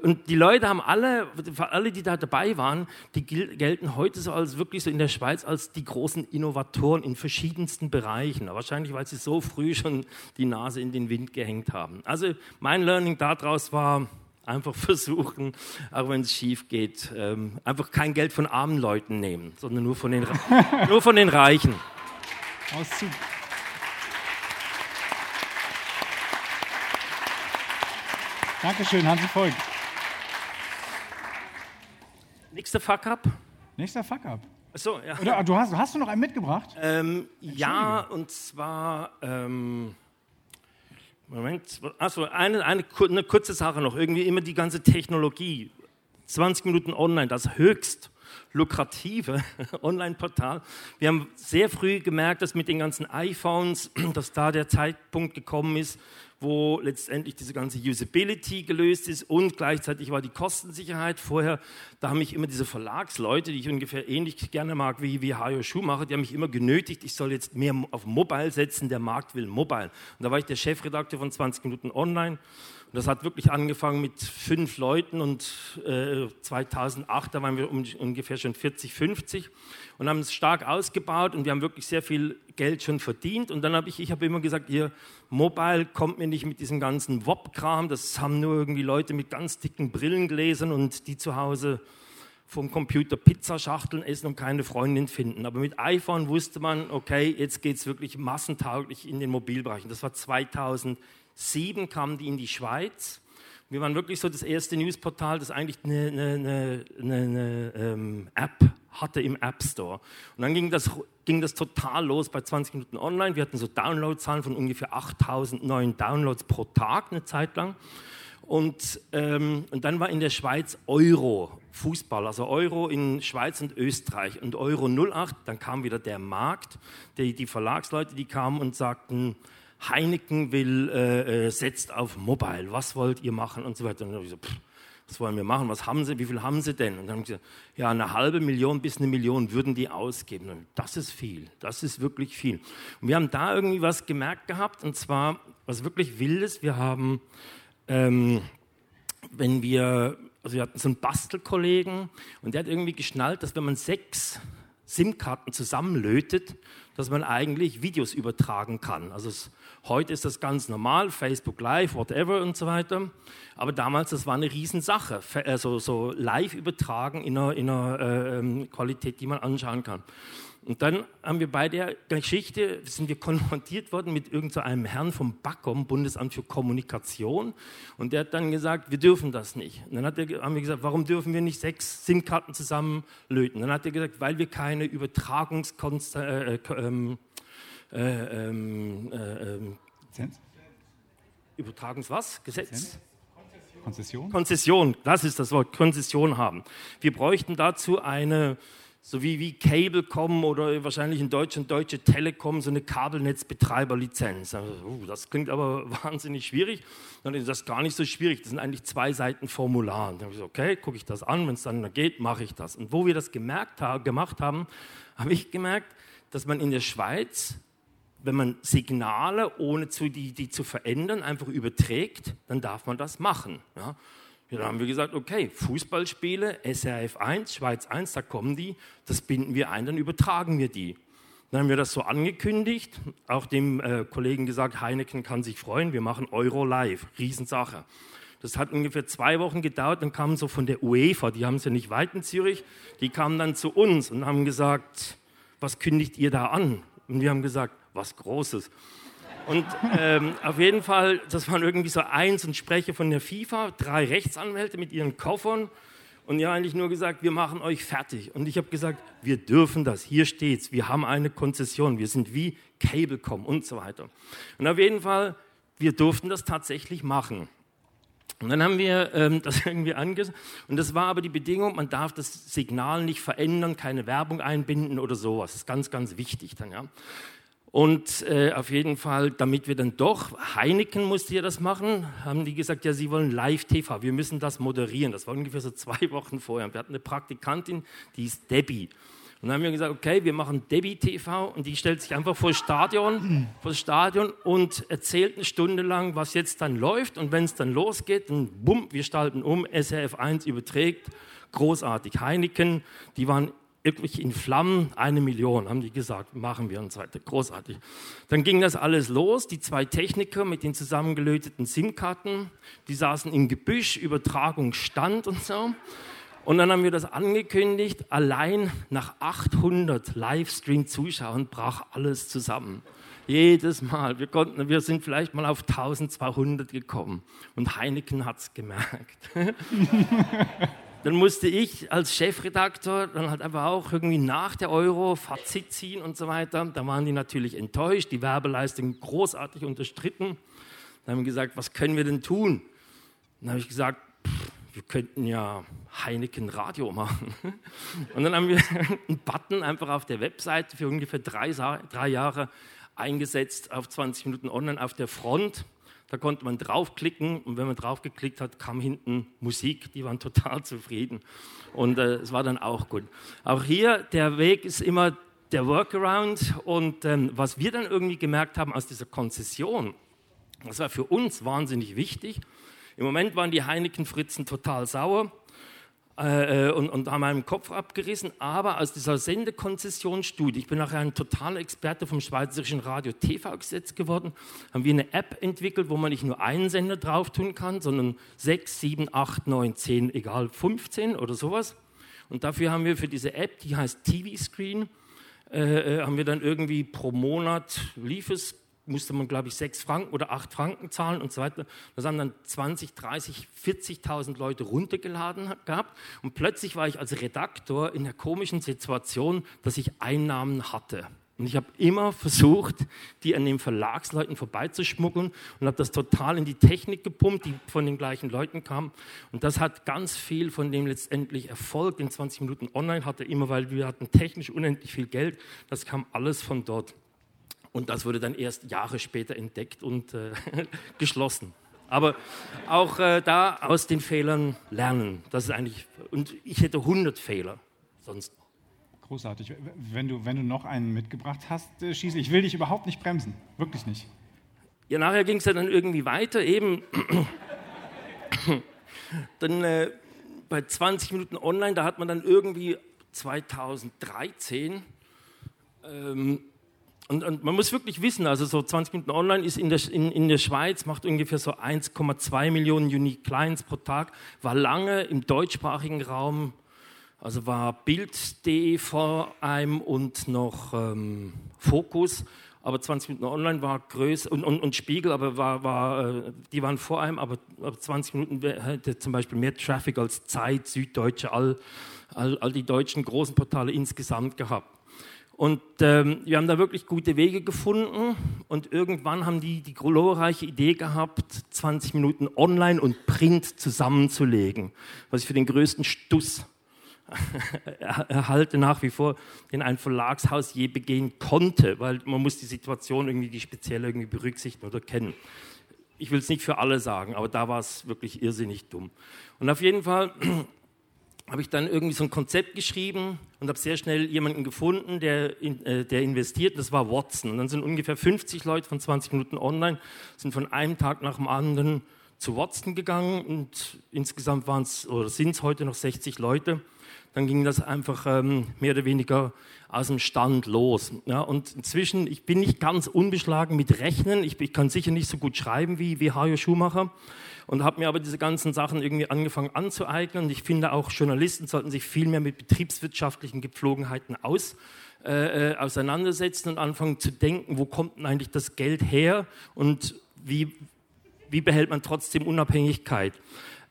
und die Leute haben alle, alle, die da dabei waren, die gelten heute so als wirklich so in der Schweiz als die großen Innovatoren in verschiedensten Bereichen. Wahrscheinlich, weil sie so früh schon die Nase in den Wind gehängt haben. Also mein Learning daraus war, einfach versuchen, auch wenn es schief geht, ähm, einfach kein Geld von armen Leuten nehmen, sondern nur von den, nur von den Reichen. Auszug. Dankeschön, Hansi Volk. Nächster Fuck-up. Nächster Fuck-up. Achso, ja. Oder du hast, hast du noch einen mitgebracht? Ähm, ja, und zwar. Ähm, Moment, achso, eine, eine, eine kurze Sache noch. Irgendwie immer die ganze Technologie. 20 Minuten online, das höchst lukrative Online-Portal. Wir haben sehr früh gemerkt, dass mit den ganzen iPhones, dass da der Zeitpunkt gekommen ist, wo letztendlich diese ganze Usability gelöst ist und gleichzeitig war die Kostensicherheit. Vorher, da haben mich immer diese Verlagsleute, die ich ungefähr ähnlich gerne mag wie, wie Hajo Schumacher, die haben mich immer genötigt, ich soll jetzt mehr auf Mobile setzen, der Markt will Mobile. Und da war ich der Chefredakteur von 20 Minuten Online das hat wirklich angefangen mit fünf Leuten und äh, 2008, da waren wir um, ungefähr schon 40, 50 und haben es stark ausgebaut und wir haben wirklich sehr viel Geld schon verdient. Und dann habe ich, ich habe immer gesagt, ihr Mobile kommt mir nicht mit diesem ganzen WOP-Kram, das haben nur irgendwie Leute mit ganz dicken Brillengläsern und die zu Hause vom Computer Pizzaschachteln essen und keine Freundin finden. Aber mit iPhone wusste man, okay, jetzt geht es wirklich massentauglich in den Mobilbereich. Und das war 2000 2007 kamen die in die Schweiz. Wir waren wirklich so das erste Newsportal, das eigentlich eine, eine, eine, eine ähm, App hatte im App Store. Und dann ging das, ging das total los bei 20 Minuten online. Wir hatten so Downloadzahlen von ungefähr 8000 neuen Downloads pro Tag eine Zeit lang. Und, ähm, und dann war in der Schweiz Euro, Fußball, also Euro in Schweiz und Österreich und Euro 08. Dann kam wieder der Markt, die, die Verlagsleute, die kamen und sagten, Heineken will, äh, äh, setzt auf Mobile, was wollt ihr machen und so weiter. Und dann ich so, was wollen wir machen, was haben sie, wie viel haben sie denn? Und dann haben sie gesagt, ja, eine halbe Million bis eine Million würden die ausgeben. Und das ist viel, das ist wirklich viel. Und wir haben da irgendwie was gemerkt gehabt, und zwar was wirklich Wildes. Wir haben, ähm, wenn wir, also wir hatten so einen Bastelkollegen und der hat irgendwie geschnallt, dass wenn man sechs SIM-Karten zusammenlötet, dass man eigentlich Videos übertragen kann. Also es, heute ist das ganz normal, Facebook Live, whatever und so weiter. Aber damals, das war eine Riesensache, also so live übertragen in einer, in einer äh, ähm, Qualität, die man anschauen kann. Und dann haben wir bei der Geschichte, sind wir konfrontiert worden mit irgendeinem so Herrn vom BAKOM, Bundesamt für Kommunikation. Und der hat dann gesagt, wir dürfen das nicht. Und dann hat er, haben wir gesagt, warum dürfen wir nicht sechs SIM-Karten zusammenlöten? Dann hat er gesagt, weil wir keine Übertragungskonst... Äh, äh, ähm, äh, ähm, äh, ähm, Übertragungs was? Gesetz? Konzession? Konzession, das ist das Wort, Konzession haben. Wir bräuchten dazu eine so wie, wie Cablecom oder wahrscheinlich in Deutschland Deutsche Telekom, so eine Kabelnetzbetreiberlizenz. Also, uh, das klingt aber wahnsinnig schwierig. Dann ist das gar nicht so schwierig. Das sind eigentlich zwei Seiten Formular. Dann habe ich gesagt, okay, gucke ich das an, wenn es dann geht, mache ich das. Und wo wir das gemerkt haben, gemacht haben, habe ich gemerkt, dass man in der Schweiz, wenn man Signale, ohne zu, die, die zu verändern, einfach überträgt, dann darf man das machen. Ja? Ja, dann haben wir gesagt, okay, Fußballspiele, SRF 1, Schweiz 1, da kommen die, das binden wir ein, dann übertragen wir die. Dann haben wir das so angekündigt, auch dem äh, Kollegen gesagt, Heineken kann sich freuen, wir machen Euro live, Riesensache. Das hat ungefähr zwei Wochen gedauert, dann kamen so von der UEFA, die haben es ja nicht weit in Zürich, die kamen dann zu uns und haben gesagt, was kündigt ihr da an? Und wir haben gesagt, was Großes. Und ähm, auf jeden Fall, das waren irgendwie so eins und Sprecher von der FIFA, drei Rechtsanwälte mit ihren Koffern Und die haben eigentlich nur gesagt, wir machen euch fertig. Und ich habe gesagt, wir dürfen das. Hier steht's. Wir haben eine Konzession. Wir sind wie Cablecom und so weiter. Und auf jeden Fall, wir durften das tatsächlich machen. Und dann haben wir ähm, das irgendwie angesagt. Und das war aber die Bedingung, man darf das Signal nicht verändern, keine Werbung einbinden oder sowas. Das ist ganz, ganz wichtig dann, ja. Und äh, auf jeden Fall, damit wir dann doch, Heineken musste ja das machen, haben die gesagt, ja, sie wollen Live-TV, wir müssen das moderieren. Das war ungefähr so zwei Wochen vorher. Wir hatten eine Praktikantin, die ist Debbie. Und dann haben wir gesagt, okay, wir machen Debbie TV und die stellt sich einfach vor das Stadion, vor Stadion und erzählt eine Stunde lang, was jetzt dann läuft. Und wenn es dann losgeht, dann bumm, wir stalten um, SRF 1 überträgt, großartig. Heineken, die waren wirklich in Flammen, eine Million, haben die gesagt, machen wir und so weiter. Großartig. Dann ging das alles los. Die zwei Techniker mit den zusammengelöteten SIM-Karten, die saßen im Gebüsch, Übertragung stand und so. Und dann haben wir das angekündigt. Allein nach 800 Livestream-Zuschauern brach alles zusammen. Jedes Mal. Wir, konnten, wir sind vielleicht mal auf 1200 gekommen. Und Heineken hat es gemerkt. dann musste ich als Chefredaktor dann halt einfach auch irgendwie nach der Euro Fazit ziehen und so weiter. Da waren die natürlich enttäuscht, die Werbeleistung großartig unterstritten. Dann haben wir gesagt, was können wir denn tun? Dann habe ich gesagt, wir könnten ja Heineken Radio machen. Und dann haben wir einen Button einfach auf der Webseite für ungefähr drei, drei Jahre eingesetzt auf 20 Minuten online auf der Front da konnte man draufklicken und wenn man draufgeklickt hat, kam hinten Musik. Die waren total zufrieden und äh, es war dann auch gut. Auch hier, der Weg ist immer der Workaround und ähm, was wir dann irgendwie gemerkt haben aus dieser Konzession, das war für uns wahnsinnig wichtig. Im Moment waren die Heineken-Fritzen total sauer äh, äh, und, und haben meinen Kopf abgerissen. Aber aus dieser Sendekonzessionsstudie, ich bin nachher ein totaler Experte vom Schweizerischen Radio-TV-Gesetz geworden, haben wir eine App entwickelt, wo man nicht nur einen Sender drauf tun kann, sondern sechs, sieben, acht, neun, zehn, egal 15 oder sowas. Und dafür haben wir für diese App, die heißt TV Screen, äh, äh, haben wir dann irgendwie pro Monat lief es musste man, glaube ich, sechs Franken oder acht Franken zahlen und so weiter. Das haben dann 20, 30, 40.000 Leute runtergeladen gehabt. Und plötzlich war ich als Redaktor in der komischen Situation, dass ich Einnahmen hatte. Und ich habe immer versucht, die an den Verlagsleuten vorbeizuschmuggeln und habe das total in die Technik gepumpt, die von den gleichen Leuten kam. Und das hat ganz viel von dem letztendlich Erfolg in 20 Minuten online hatte, immer weil wir hatten technisch unendlich viel Geld. Das kam alles von dort. Und das wurde dann erst Jahre später entdeckt und äh, geschlossen. Aber auch äh, da aus den Fehlern lernen. Das ist eigentlich, und ich hätte 100 Fehler sonst. Großartig. Wenn du, wenn du noch einen mitgebracht hast, äh, schieße ich. will dich überhaupt nicht bremsen. Wirklich nicht. Ja, nachher ging es ja dann irgendwie weiter. Eben dann äh, bei 20 Minuten online, da hat man dann irgendwie 2013 ähm, und, und, man muss wirklich wissen, also so 20 Minuten online ist in der, in, in der Schweiz, macht ungefähr so 1,2 Millionen Unique Clients pro Tag, war lange im deutschsprachigen Raum, also war Bild.de vor einem und noch ähm, Fokus, aber 20 Minuten online war größer und, und, und Spiegel, aber war, war, äh, die waren vor einem, aber, aber 20 Minuten hätte zum Beispiel mehr Traffic als Zeit, Süddeutsche, all, all, all die deutschen großen Portale insgesamt gehabt. Und ähm, wir haben da wirklich gute Wege gefunden und irgendwann haben die die glorreiche Idee gehabt, 20 Minuten online und Print zusammenzulegen, was ich für den größten Stuss erhalte nach wie vor, den ein Verlagshaus je begehen konnte, weil man muss die Situation irgendwie, die speziell irgendwie berücksichtigen oder kennen. Ich will es nicht für alle sagen, aber da war es wirklich irrsinnig dumm. Und auf jeden Fall habe ich dann irgendwie so ein Konzept geschrieben und habe sehr schnell jemanden gefunden, der, in, äh, der investiert. Das war Watson. Und dann sind ungefähr 50 Leute von 20 Minuten online, sind von einem Tag nach dem anderen zu Watson gegangen und insgesamt waren es oder sind es heute noch 60 Leute. Dann ging das einfach ähm, mehr oder weniger aus dem Stand los. Ja, und inzwischen, ich bin nicht ganz unbeschlagen mit Rechnen. Ich, ich kann sicher nicht so gut schreiben wie, wie Hajo Schumacher und habe mir aber diese ganzen Sachen irgendwie angefangen anzueignen. Und ich finde auch, Journalisten sollten sich viel mehr mit betriebswirtschaftlichen Gepflogenheiten aus, äh, äh, auseinandersetzen und anfangen zu denken, wo kommt denn eigentlich das Geld her und wie, wie behält man trotzdem Unabhängigkeit.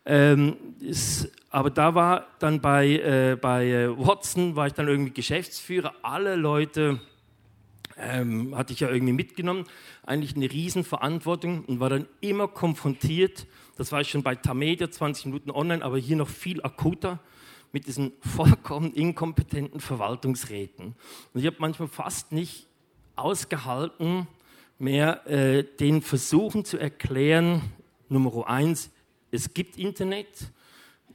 Ähm, ist, aber da war dann bei, äh, bei äh, Watson, war ich dann irgendwie Geschäftsführer. Alle Leute ähm, hatte ich ja irgendwie mitgenommen. Eigentlich eine Riesenverantwortung und war dann immer konfrontiert. Das war ich schon bei Tamedia, 20 Minuten online, aber hier noch viel akuter mit diesen vollkommen inkompetenten Verwaltungsräten. Und ich habe manchmal fast nicht ausgehalten, mehr äh, den Versuchen zu erklären, Nummer eins, es gibt Internet.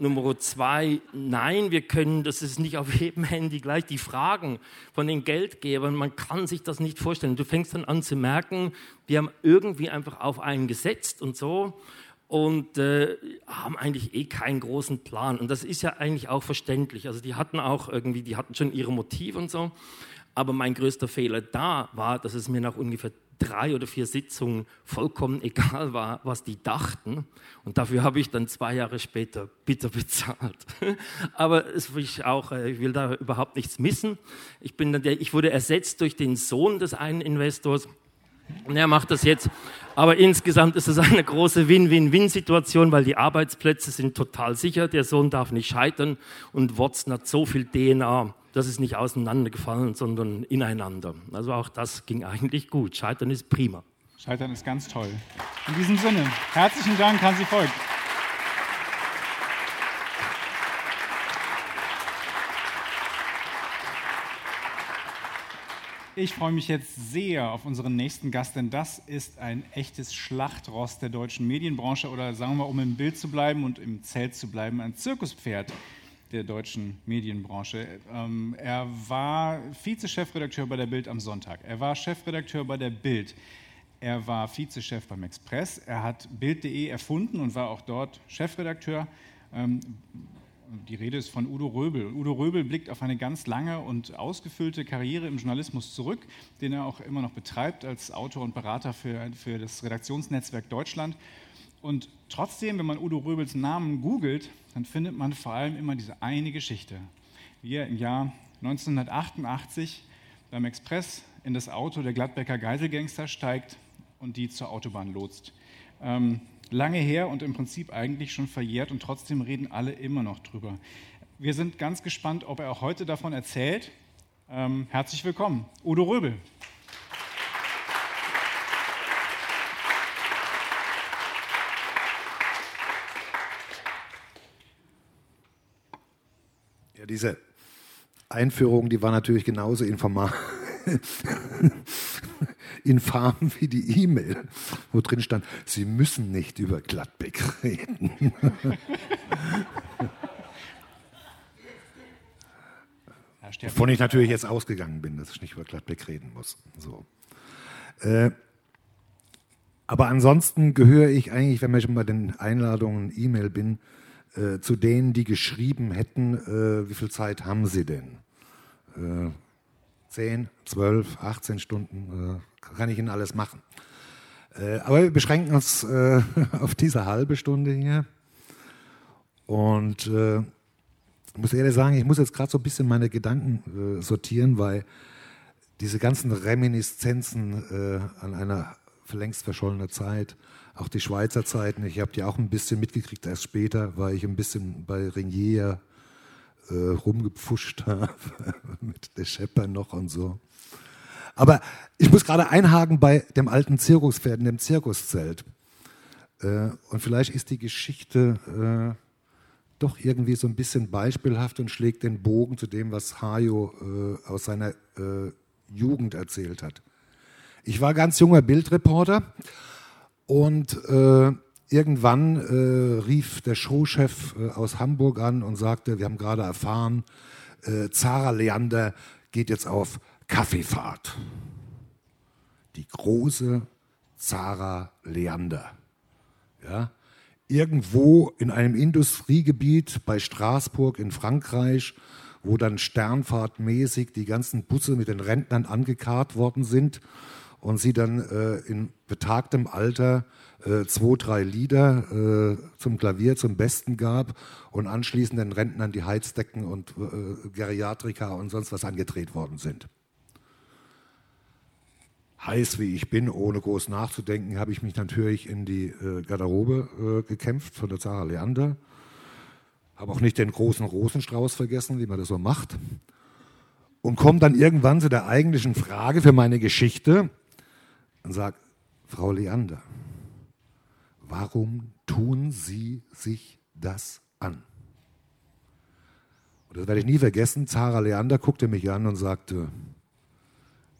Nummer zwei, nein, wir können, das ist nicht auf jedem Handy gleich. Die Fragen von den Geldgebern, man kann sich das nicht vorstellen. Du fängst dann an zu merken, die haben irgendwie einfach auf einen gesetzt und so und äh, haben eigentlich eh keinen großen Plan. Und das ist ja eigentlich auch verständlich. Also die hatten auch irgendwie, die hatten schon ihre Motive und so. Aber mein größter Fehler da war, dass es mir nach ungefähr drei oder vier Sitzungen vollkommen egal war, was die dachten. Und dafür habe ich dann zwei Jahre später bitter bezahlt. Aber es, ich, auch, äh, ich will da überhaupt nichts missen. Ich, bin dann der, ich wurde ersetzt durch den Sohn des einen Investors. Und er macht das jetzt. Aber insgesamt ist es eine große Win-Win-Win-Situation, weil die Arbeitsplätze sind total sicher. Der Sohn darf nicht scheitern und Watson hat so viel DNA das ist nicht auseinandergefallen, sondern ineinander. Also auch das ging eigentlich gut. Scheitern ist prima. Scheitern ist ganz toll. In diesem Sinne, herzlichen Dank, Hansi Volk. Ich freue mich jetzt sehr auf unseren nächsten Gast, denn das ist ein echtes Schlachtrost der deutschen Medienbranche oder sagen wir um im Bild zu bleiben und im Zelt zu bleiben, ein Zirkuspferd der deutschen Medienbranche. Ähm, er war Vize-Chefredakteur bei der Bild am Sonntag. Er war Chefredakteur bei der Bild. Er war Vizechef beim Express. Er hat Bild.de erfunden und war auch dort Chefredakteur. Ähm, die Rede ist von Udo Röbel. Udo Röbel blickt auf eine ganz lange und ausgefüllte Karriere im Journalismus zurück, den er auch immer noch betreibt als Autor und Berater für, für das Redaktionsnetzwerk Deutschland. Und trotzdem, wenn man Udo Röbels Namen googelt, dann findet man vor allem immer diese eine Geschichte, wie er im Jahr 1988 beim Express in das Auto der Gladbecker Geiselgangster steigt und die zur Autobahn lotst. Ähm, lange her und im Prinzip eigentlich schon verjährt und trotzdem reden alle immer noch drüber. Wir sind ganz gespannt, ob er auch heute davon erzählt. Ähm, herzlich willkommen, Udo Röbel. Diese Einführung, die war natürlich genauso informal. infam wie die E-Mail, wo drin stand, Sie müssen nicht über Gladbeck reden. Wovon ich natürlich jetzt ausgegangen bin, dass ich nicht über Gladbeck reden muss. So. Äh, aber ansonsten gehöre ich eigentlich, wenn ich schon bei den Einladungen E-Mail bin, äh, zu denen, die geschrieben hätten, äh, wie viel Zeit haben sie denn? Äh, 10, 12, 18 Stunden, äh, kann ich Ihnen alles machen. Äh, aber wir beschränken uns äh, auf diese halbe Stunde hier. Und ich muss ehrlich sagen, ich muss jetzt gerade so ein bisschen meine Gedanken sortieren, weil diese ganzen Reminiszenzen an einer längst verschollenen Zeit, auch die Schweizer Zeiten, ich habe die auch ein bisschen mitgekriegt, erst später, weil ich ein bisschen bei Ringier äh, rumgepfuscht habe, mit der Schepper noch und so. Aber ich muss gerade einhaken bei dem alten Zirkuspferd in dem Zirkuszelt. Äh, und vielleicht ist die Geschichte äh, doch irgendwie so ein bisschen beispielhaft und schlägt den Bogen zu dem, was Hajo äh, aus seiner äh, Jugend erzählt hat. Ich war ganz junger Bildreporter und äh, irgendwann äh, rief der Showchef äh, aus Hamburg an und sagte, wir haben gerade erfahren, äh, Zara Leander geht jetzt auf Kaffeefahrt. Die große Zara Leander. Ja? Irgendwo in einem Industriegebiet bei Straßburg in Frankreich, wo dann sternfahrtmäßig die ganzen Busse mit den Rentnern angekarrt worden sind und sie dann äh, in betagtem Alter äh, zwei, drei Lieder äh, zum Klavier zum Besten gab und anschließend den Rentnern die Heizdecken und äh, Geriatrika und sonst was angedreht worden sind. heiß wie ich bin, ohne groß nachzudenken, habe ich mich natürlich in die äh, Garderobe äh, gekämpft von der Zara Leander. Habe auch nicht den großen Rosenstrauß vergessen, wie man das so macht. Und komme dann irgendwann zu der eigentlichen Frage für meine Geschichte und sage, Frau Leander, warum tun Sie sich das an? Und das werde ich nie vergessen. Zara Leander guckte mich an und sagte,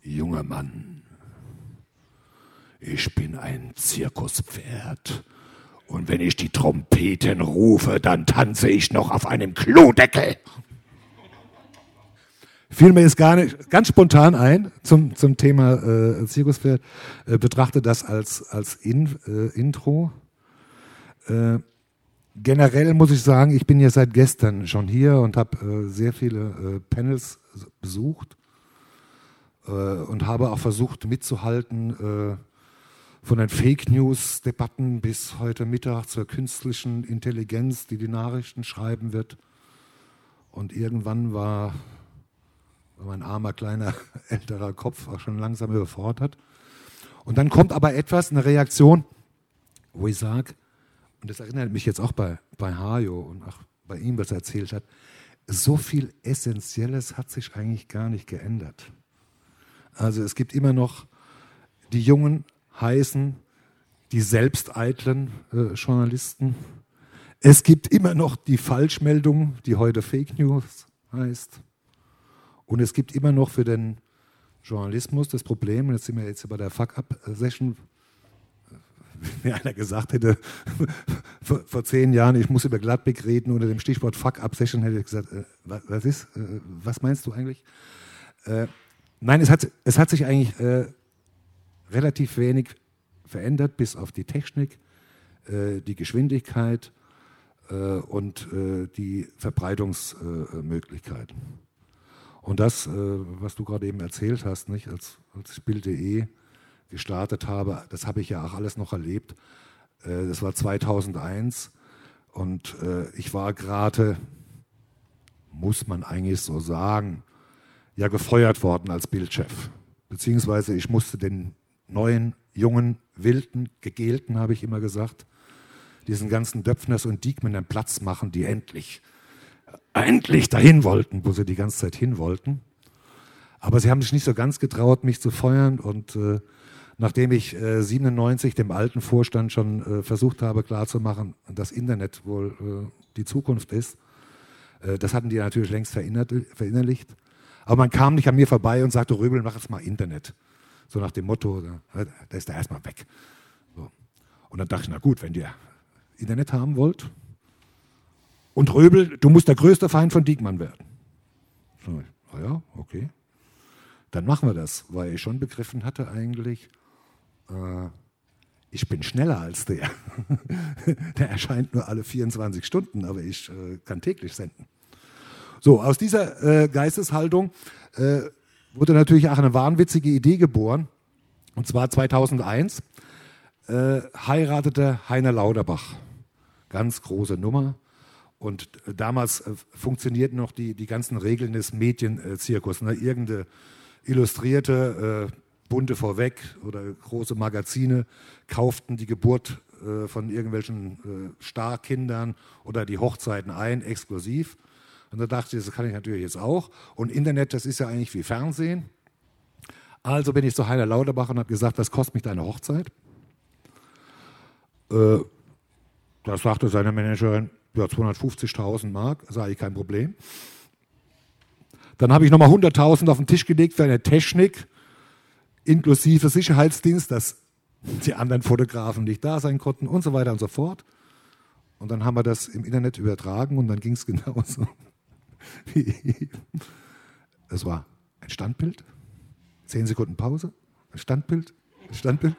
junger Mann, ich bin ein Zirkuspferd. Und wenn ich die Trompeten rufe, dann tanze ich noch auf einem Klodeckel. Fiel mir jetzt gar nicht ganz spontan ein zum, zum Thema äh, Zirkuspferd. Äh, betrachte das als, als In, äh, Intro. Äh, generell muss ich sagen, ich bin ja seit gestern schon hier und habe äh, sehr viele äh, Panels besucht und habe auch versucht mitzuhalten von den Fake News-Debatten bis heute Mittag zur künstlichen Intelligenz, die die Nachrichten schreiben wird. Und irgendwann war, mein armer, kleiner, älterer Kopf auch schon langsam überfordert. Und dann kommt aber etwas, eine Reaktion, wo ich sage, und das erinnert mich jetzt auch bei, bei Hajo und auch bei ihm, was er erzählt hat, so viel Essentielles hat sich eigentlich gar nicht geändert. Also es gibt immer noch die jungen heißen die selbsteitlen äh, Journalisten. Es gibt immer noch die Falschmeldung, die heute Fake News heißt. Und es gibt immer noch für den Journalismus das Problem, und jetzt sind wir jetzt bei der Fuck-Up-Session, wie mir einer gesagt hätte, vor, vor, zehn Jahren, ich muss über Gladbeck reden, unter dem Stichwort Fuck-Up-Session hätte ich gesagt, äh, was, was, ist, äh, was meinst du eigentlich? Äh, nein, es hat, es hat sich eigentlich äh, relativ wenig verändert, bis auf die Technik, äh, die Geschwindigkeit äh, und die Verbreitungsmöglichkeiten. Und das, äh, was du gerade eben erzählt hast, nicht, als, als ich Bild.de gestartet habe, das habe ich ja auch alles noch erlebt. Äh, das war 2001 und äh, ich war gerade, muss man eigentlich so sagen, ja gefeuert worden als Bildchef. Beziehungsweise ich musste den neuen, jungen, wilden, gegelten, habe ich immer gesagt, diesen ganzen Döpfners und Diekmännern Platz machen, die endlich, endlich dahin wollten, wo sie die ganze Zeit hin wollten. Aber sie haben sich nicht so ganz getraut, mich zu feuern. Und äh, nachdem ich äh, 97 dem alten Vorstand schon äh, versucht habe klarzumachen, dass Internet wohl äh, die Zukunft ist, äh, das hatten die natürlich längst verinnerlicht. Aber man kam nicht an mir vorbei und sagte, Röbel, mach jetzt mal Internet. So nach dem Motto, da ist er erstmal weg. So. Und dann dachte ich, na gut, wenn ihr Internet haben wollt und Röbel, du musst der größte Feind von Diekmann werden. So, na ja, okay. Dann machen wir das, weil ich schon begriffen hatte eigentlich, äh, ich bin schneller als der. der erscheint nur alle 24 Stunden, aber ich äh, kann täglich senden. So, aus dieser äh, Geisteshaltung äh, wurde natürlich auch eine wahnwitzige Idee geboren. Und zwar 2001 äh, heiratete Heiner Lauterbach. Ganz große Nummer. Und äh, damals äh, funktionierten noch die, die ganzen Regeln des Medienzirkus. Ne? Irgendeine illustrierte, äh, bunte vorweg oder große Magazine kauften die Geburt äh, von irgendwelchen äh, Starkindern oder die Hochzeiten ein, exklusiv. Und da dachte ich, das kann ich natürlich jetzt auch. Und Internet, das ist ja eigentlich wie Fernsehen. Also bin ich zu Heiner Lauterbach und habe gesagt, was kostet mich deine Hochzeit? Äh, da sagte seine Managerin, ja, 250.000 Mark, sage ich kein Problem. Dann habe ich nochmal 100.000 auf den Tisch gelegt für eine Technik, inklusive Sicherheitsdienst, dass die anderen Fotografen nicht da sein konnten und so weiter und so fort. Und dann haben wir das im Internet übertragen und dann ging es genauso. Es war ein Standbild, zehn Sekunden Pause, ein Standbild, ein Standbild.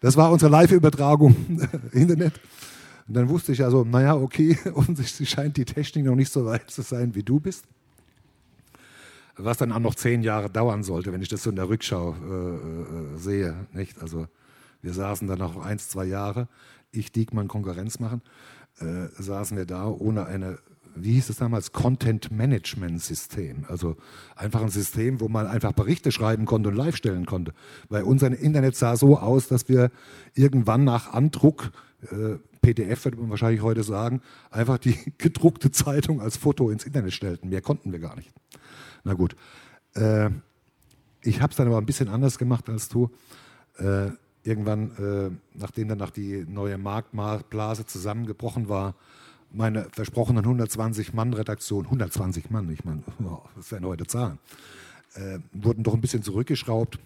Das war unsere Live-Übertragung Internet. Und dann wusste ich also, naja, okay, offensichtlich scheint die Technik noch nicht so weit zu sein, wie du bist. Was dann auch noch zehn Jahre dauern sollte, wenn ich das so in der Rückschau äh, äh, sehe. Nicht? Also wir saßen dann noch eins, zwei Jahre, ich Diekmann Konkurrenz machen, äh, saßen wir da ohne eine wie hieß es damals, Content-Management-System. Also einfach ein System, wo man einfach Berichte schreiben konnte und live stellen konnte. Weil unser Internet sah so aus, dass wir irgendwann nach Andruck, äh, PDF würde man wahrscheinlich heute sagen, einfach die gedruckte Zeitung als Foto ins Internet stellten. Mehr konnten wir gar nicht. Na gut. Äh, ich habe es dann aber ein bisschen anders gemacht als du. Äh, irgendwann, äh, nachdem dann nach die neue Marktblase zusammengebrochen war, meine versprochenen 120 Mann Redaktion, 120 Mann, ich meine, oh, das wären heute Zahlen, äh, wurden doch ein bisschen zurückgeschraubt.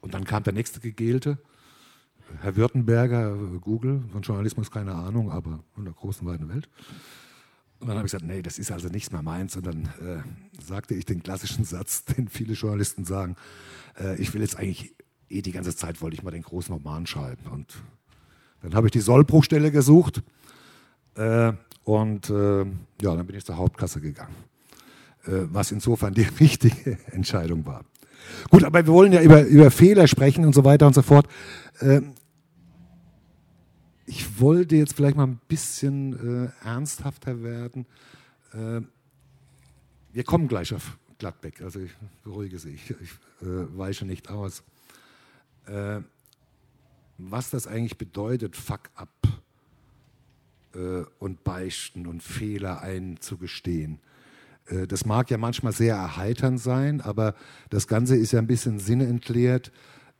Und dann kam der nächste Gegelte, Herr Württemberger, Google, von Journalismus keine Ahnung, aber in der großen, weiten Welt. Und dann habe ich gesagt, nee, das ist also nichts mehr meins. Und dann äh, sagte ich den klassischen Satz, den viele Journalisten sagen, äh, ich will jetzt eigentlich, eh die ganze Zeit wollte ich mal den großen Roman schreiben. Und dann habe ich die Sollbruchstelle gesucht äh, und äh, ja, dann bin ich zur Hauptkasse gegangen. Äh, was insofern die richtige Entscheidung war. Gut, aber wir wollen ja über, über Fehler sprechen und so weiter und so fort. Äh, ich wollte jetzt vielleicht mal ein bisschen äh, ernsthafter werden. Äh, wir kommen gleich auf Gladbeck, also ich beruhige Sie, ich, ich weiche nicht aus. was das eigentlich bedeutet, Fuck up äh, und beichten und Fehler einzugestehen. Äh, das mag ja manchmal sehr erheiternd sein, aber das Ganze ist ja ein bisschen sinnentleert,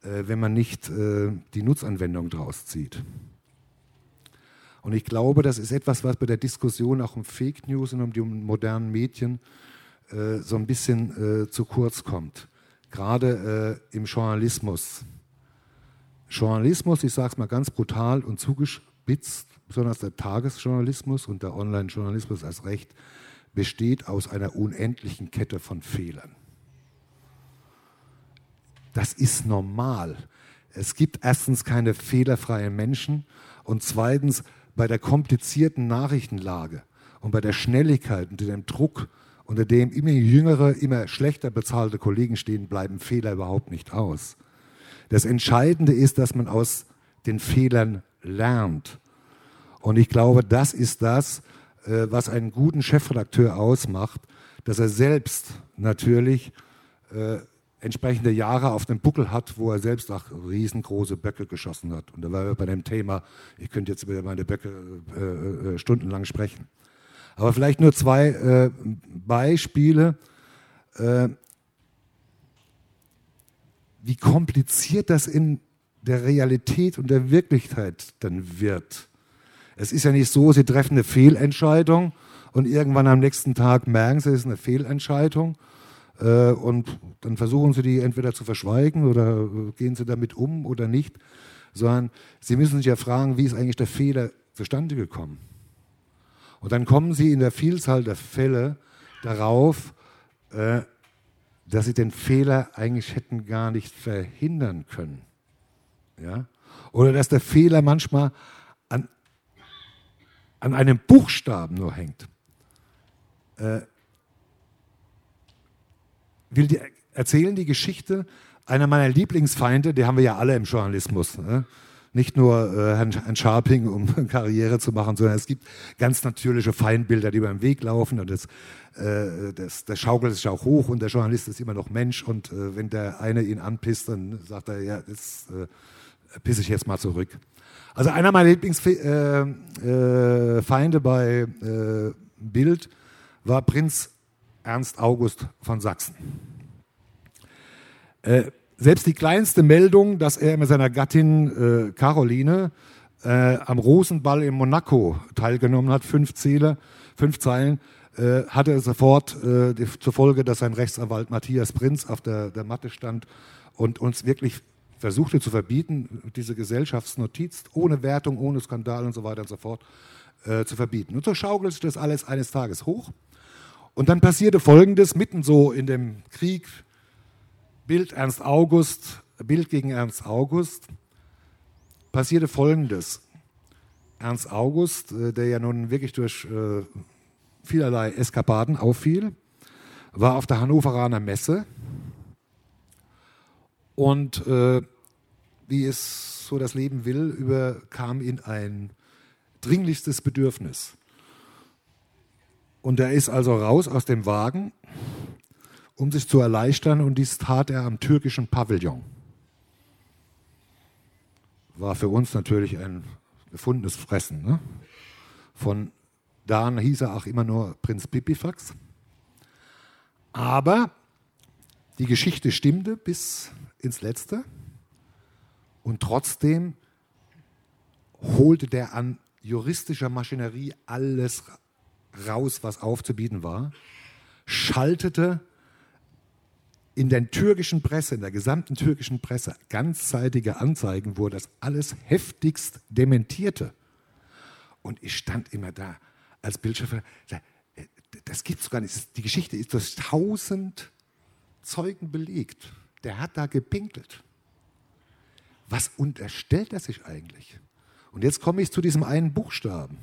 äh, wenn man nicht äh, die Nutzanwendung daraus zieht. Und ich glaube, das ist etwas, was bei der Diskussion auch um Fake News und um die modernen Medien äh, so ein bisschen äh, zu kurz kommt. Gerade im Journalismus. Journalismus, ich sage es mal ganz brutal und zugespitzt, besonders der Tagesjournalismus und der Online-Journalismus als recht, besteht aus einer unendlichen Kette von Fehlern. Das ist normal. Es gibt erstens keine fehlerfreien Menschen und zweitens bei der komplizierten Nachrichtenlage und bei der Schnelligkeit und dem Druck, unter dem immer jüngere, immer schlechter bezahlte Kollegen stehen, bleiben Fehler überhaupt nicht aus. Das Entscheidende ist, dass man aus den Fehlern lernt und ich glaube, das ist das, äh, was einen guten Chefredakteur ausmacht, dass er selbst natürlich äh, entsprechende Jahre auf dem Buckel hat, wo er selbst auch riesengroße Böcke geschossen hat. Und da war wir bei dem Thema, ich könnte jetzt über meine Böcke äh, äh, stundenlang sprechen. Aber vielleicht nur zwei äh, Beispiele, äh, wie kompliziert das in der Realität und der Wirklichkeit dann wird. Es ist ja nicht so, Sie treffen eine Fehlentscheidung und irgendwann am nächsten Tag merken Sie, es ist eine Fehlentscheidung. Äh, und dann versuchen Sie die entweder zu verschweigen oder äh, gehen Sie damit um oder nicht. Sondern Sie müssen sich ja fragen, wie ist eigentlich der Fehler zustande gekommen? Und dann kommen Sie in der Vielzahl der Fälle darauf, äh, dass Sie den Fehler eigentlich hätten gar nicht verhindern können. Ja? Oder dass der Fehler manchmal an an einem Buchstaben nur hängt, äh, will die, erzählen die Geschichte einer meiner Lieblingsfeinde, die haben wir ja alle im Journalismus. Ne? Nicht nur äh, Herrn, Herrn Scharping, um Karriere zu machen, sondern es gibt ganz natürliche Feindbilder, die über den Weg laufen. Und das, äh, das, der schaukelt sich auch hoch und der Journalist ist immer noch Mensch. Und äh, wenn der eine ihn anpisst, dann sagt er, ja, das äh, pisse ich jetzt mal zurück. Also einer meiner Lieblingsfeinde äh, äh, bei äh, Bild war Prinz Ernst August von Sachsen. Äh, selbst die kleinste Meldung, dass er mit seiner Gattin äh, Caroline äh, am Rosenball in Monaco teilgenommen hat, fünf Ziele, fünf Zeilen, hatte sofort zur Folge, dass sein Rechtsanwalt Matthias Prinz auf der, der Matte stand und uns wirklich versuchte zu verbieten, diese Gesellschaftsnotiz ohne Wertung, ohne Skandal und so weiter und so fort äh, zu verbieten. Und so schaukelt sich das alles eines Tages hoch. Und dann passierte Folgendes, mitten so in dem Krieg, Bild Ernst August, Bild gegen Ernst August, passierte Folgendes. Ernst August, äh, der ja nun wirklich durch äh, vielerlei Eskapaden auffiel, war auf der Hannoveraner Messe und äh, wie es so das Leben will, überkam ihn ein dringlichstes Bedürfnis. Und er ist also raus aus dem Wagen, um sich zu erleichtern, und dies tat er am türkischen Pavillon. War für uns natürlich ein gefundenes Fressen. Ne? Von da an hieß er auch immer nur Prinz Pipifax. Aber die Geschichte stimmte bis ins Letzte und trotzdem holte der an juristischer Maschinerie alles raus, was aufzubieten war, schaltete in der türkischen Presse, in der gesamten türkischen Presse, ganzzeitige Anzeigen, wo das alles heftigst dementierte. Und ich stand immer da als Bildschirmer, äh, das gibt es gar nicht. Die Geschichte ist durch tausend Zeugen belegt. Der hat da gepinkelt. Was unterstellt er sich eigentlich? Und jetzt komme ich zu diesem einen Buchstaben.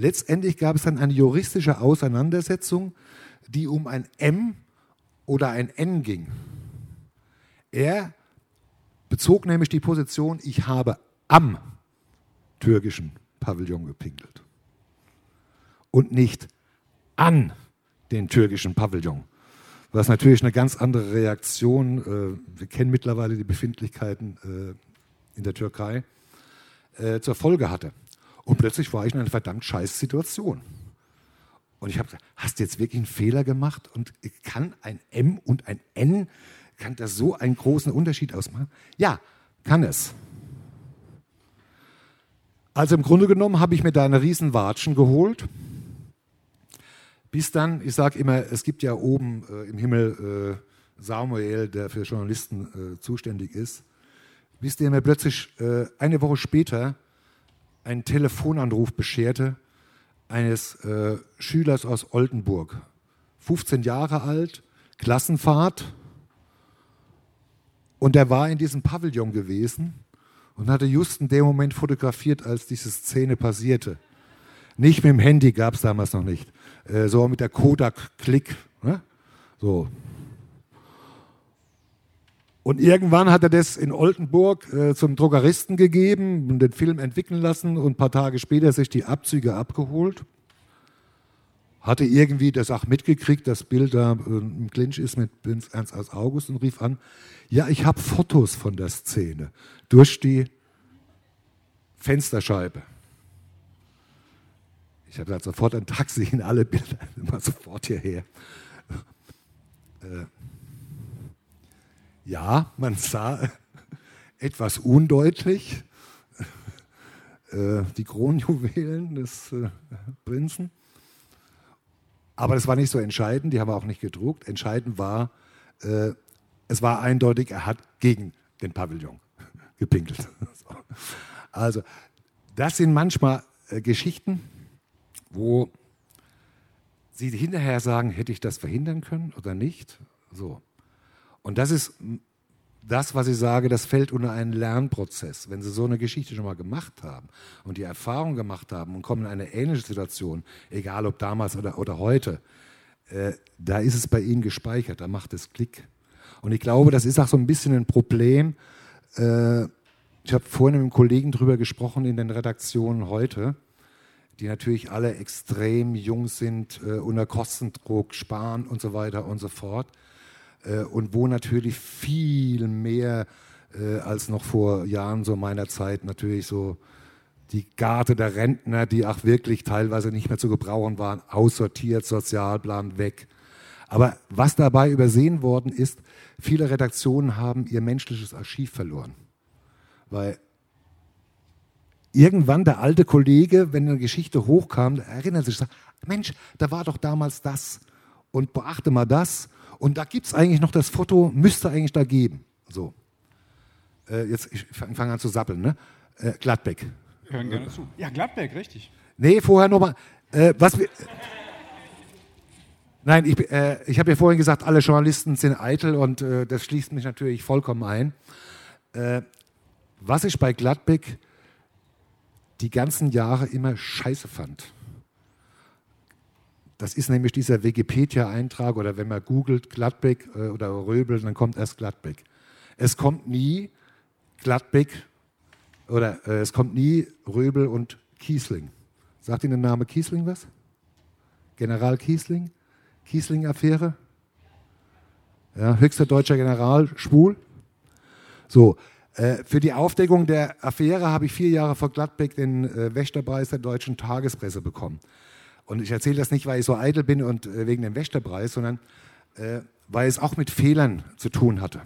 Letztendlich gab es dann eine juristische Auseinandersetzung, die um ein M oder ein N ging. Er bezog nämlich die Position, ich habe am türkischen Pavillon gepinkelt und nicht an den türkischen Pavillon. Was natürlich eine ganz andere Reaktion, äh, wir kennen mittlerweile die Befindlichkeiten äh, in der Türkei, äh, zur Folge hatte. Und plötzlich war ich in einer verdammt scheiß Situation. Und ich habe gesagt, hast du jetzt wirklich einen Fehler gemacht? Und kann ein M und ein N, kann das so einen großen Unterschied ausmachen? Ja, kann es. Also im Grunde genommen habe ich mir da eine riesen Watschen geholt. Bis dann, ich sage immer, es gibt ja oben äh, im Himmel äh, Samuel, der für Journalisten äh, zuständig ist. Bis der mir plötzlich äh, eine Woche später einen Telefonanruf bescherte eines äh, Schülers aus Oldenburg. 15 Jahre alt, Klassenfahrt. Und er war in diesem Pavillon gewesen und hatte just in dem Moment fotografiert, als diese Szene passierte. Nicht mit dem Handy, gab es damals noch nicht, äh, so mit der Kodak-Klick. Ne? So. Und irgendwann hat er das in Oldenburg äh, zum Druckeristen gegeben und den Film entwickeln lassen und ein paar Tage später sich die Abzüge abgeholt. Hatte irgendwie das auch mitgekriegt, das Bild da äh, im Clinch ist mit Ernst aus August und rief an, ja, ich habe Fotos von der Szene durch die Fensterscheibe. Ich hatte halt sofort ein Taxi in alle Bilder, immer sofort hierher. Äh, ja, man sah etwas undeutlich äh, die Kronjuwelen des äh, Prinzen. Aber das war nicht so entscheidend, die haben wir auch nicht gedruckt. Entscheidend war, äh, es war eindeutig, er hat gegen den Pavillon gepinkelt. Also, das sind manchmal Geschichten, wo Sie hinterher sagen, hätte ich das verhindern können oder nicht? So. Und das ist das, was ich sage, das fällt unter einen Lernprozess. Wenn Sie so eine Geschichte schon mal gemacht haben und die Erfahrung gemacht haben und kommen in eine ähnliche Situation, egal ob damals oder, oder heute, äh, da ist es bei Ihnen gespeichert, da macht es Klick. Und ich glaube, das ist auch so ein bisschen ein Problem. Äh, ich habe vorhin mit einem Kollegen darüber gesprochen in den Redaktionen heute, die natürlich alle extrem jung sind, äh, unter Kostendruck, sparen und so weiter und so fort äh, und wo natürlich viel mehr äh, als noch vor Jahren so meiner Zeit natürlich so die Garde der Rentner, die auch wirklich teilweise nicht mehr zu gebrauchen waren, aussortiert, Sozialplan weg. Aber was dabei übersehen worden ist, viele Redaktionen haben ihr menschliches Archiv verloren. Weil irgendwann der alte Kollege, wenn eine Geschichte hochkam, erinnert sich, sagt, Mensch, da war doch damals das und beachte mal das und da gibt es eigentlich noch das Foto, müsste eigentlich da geben. So. Äh, jetzt, ich fange fang an zu sappeln, ne? Äh, Gladbeck. Hören gerne zu. Ja, Gladbeck, richtig. Nee, vorher nochmal. Äh, was wir. Nein, ich, äh, ich habe ja vorhin gesagt, alle Journalisten sind eitel und äh, das schließt mich natürlich vollkommen ein. Äh, was ich bei Gladbeck die ganzen Jahre immer scheiße fand, das ist nämlich dieser Wikipedia-Eintrag oder wenn man googelt Gladbeck äh, oder Röbel, dann kommt erst Gladbeck. Es kommt nie Gladbeck oder äh, es kommt nie Röbel und Kiesling. Sagt Ihnen der Name Kiesling was? General Kiesling, Kiesling-Affäre. Ja, höchster deutscher General, schwul. So, äh, für die Aufdeckung der Affäre habe ich vier Jahre vor Gladbeck den äh, Wächterpreis der deutschen Tagespresse bekommen. Und ich erzähle das nicht, weil ich so eitel bin und äh, wegen dem Wächterpreis, sondern äh, weil es auch mit Fehlern zu tun hatte.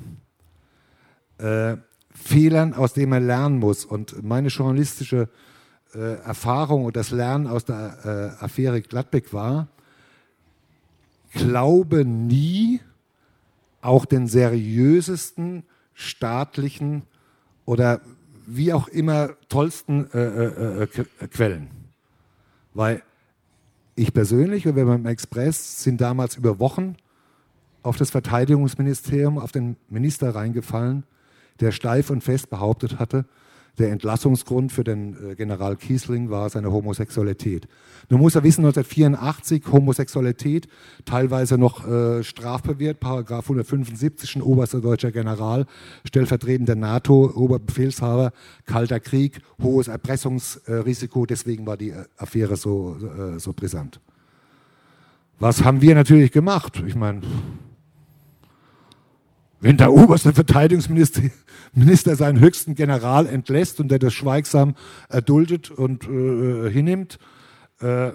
Äh, Fehlern, aus denen man lernen muss. Und meine journalistische äh, Erfahrung und das Lernen aus der äh, Affäre Gladbeck war, glaube nie auch den seriösesten staatlichen oder wie auch immer tollsten äh, Quellen. Weil ich persönlich und wir beim Express sind damals über Wochen auf das Verteidigungsministerium, auf den Minister reingefallen, der steif und fest behauptet hatte, der Entlassungsgrund für den äh, General Kiesling war seine Homosexualität. Nun muss er wissen, 1984 Homosexualität, teilweise noch äh, strafbewehrt, Paragraph 175, ein oberster deutscher General, stellvertretender NATO-Oberbefehlshaber, Kalter Krieg, hohes Erpressungsrisiko, deswegen war die äh, Affäre so, äh, so brisant. Was haben wir natürlich gemacht? Ich meine, wenn der oberste Verteidigungsminister Minister seinen höchsten General entlässt und der das schweigsam erduldet und äh, hinnimmt, äh,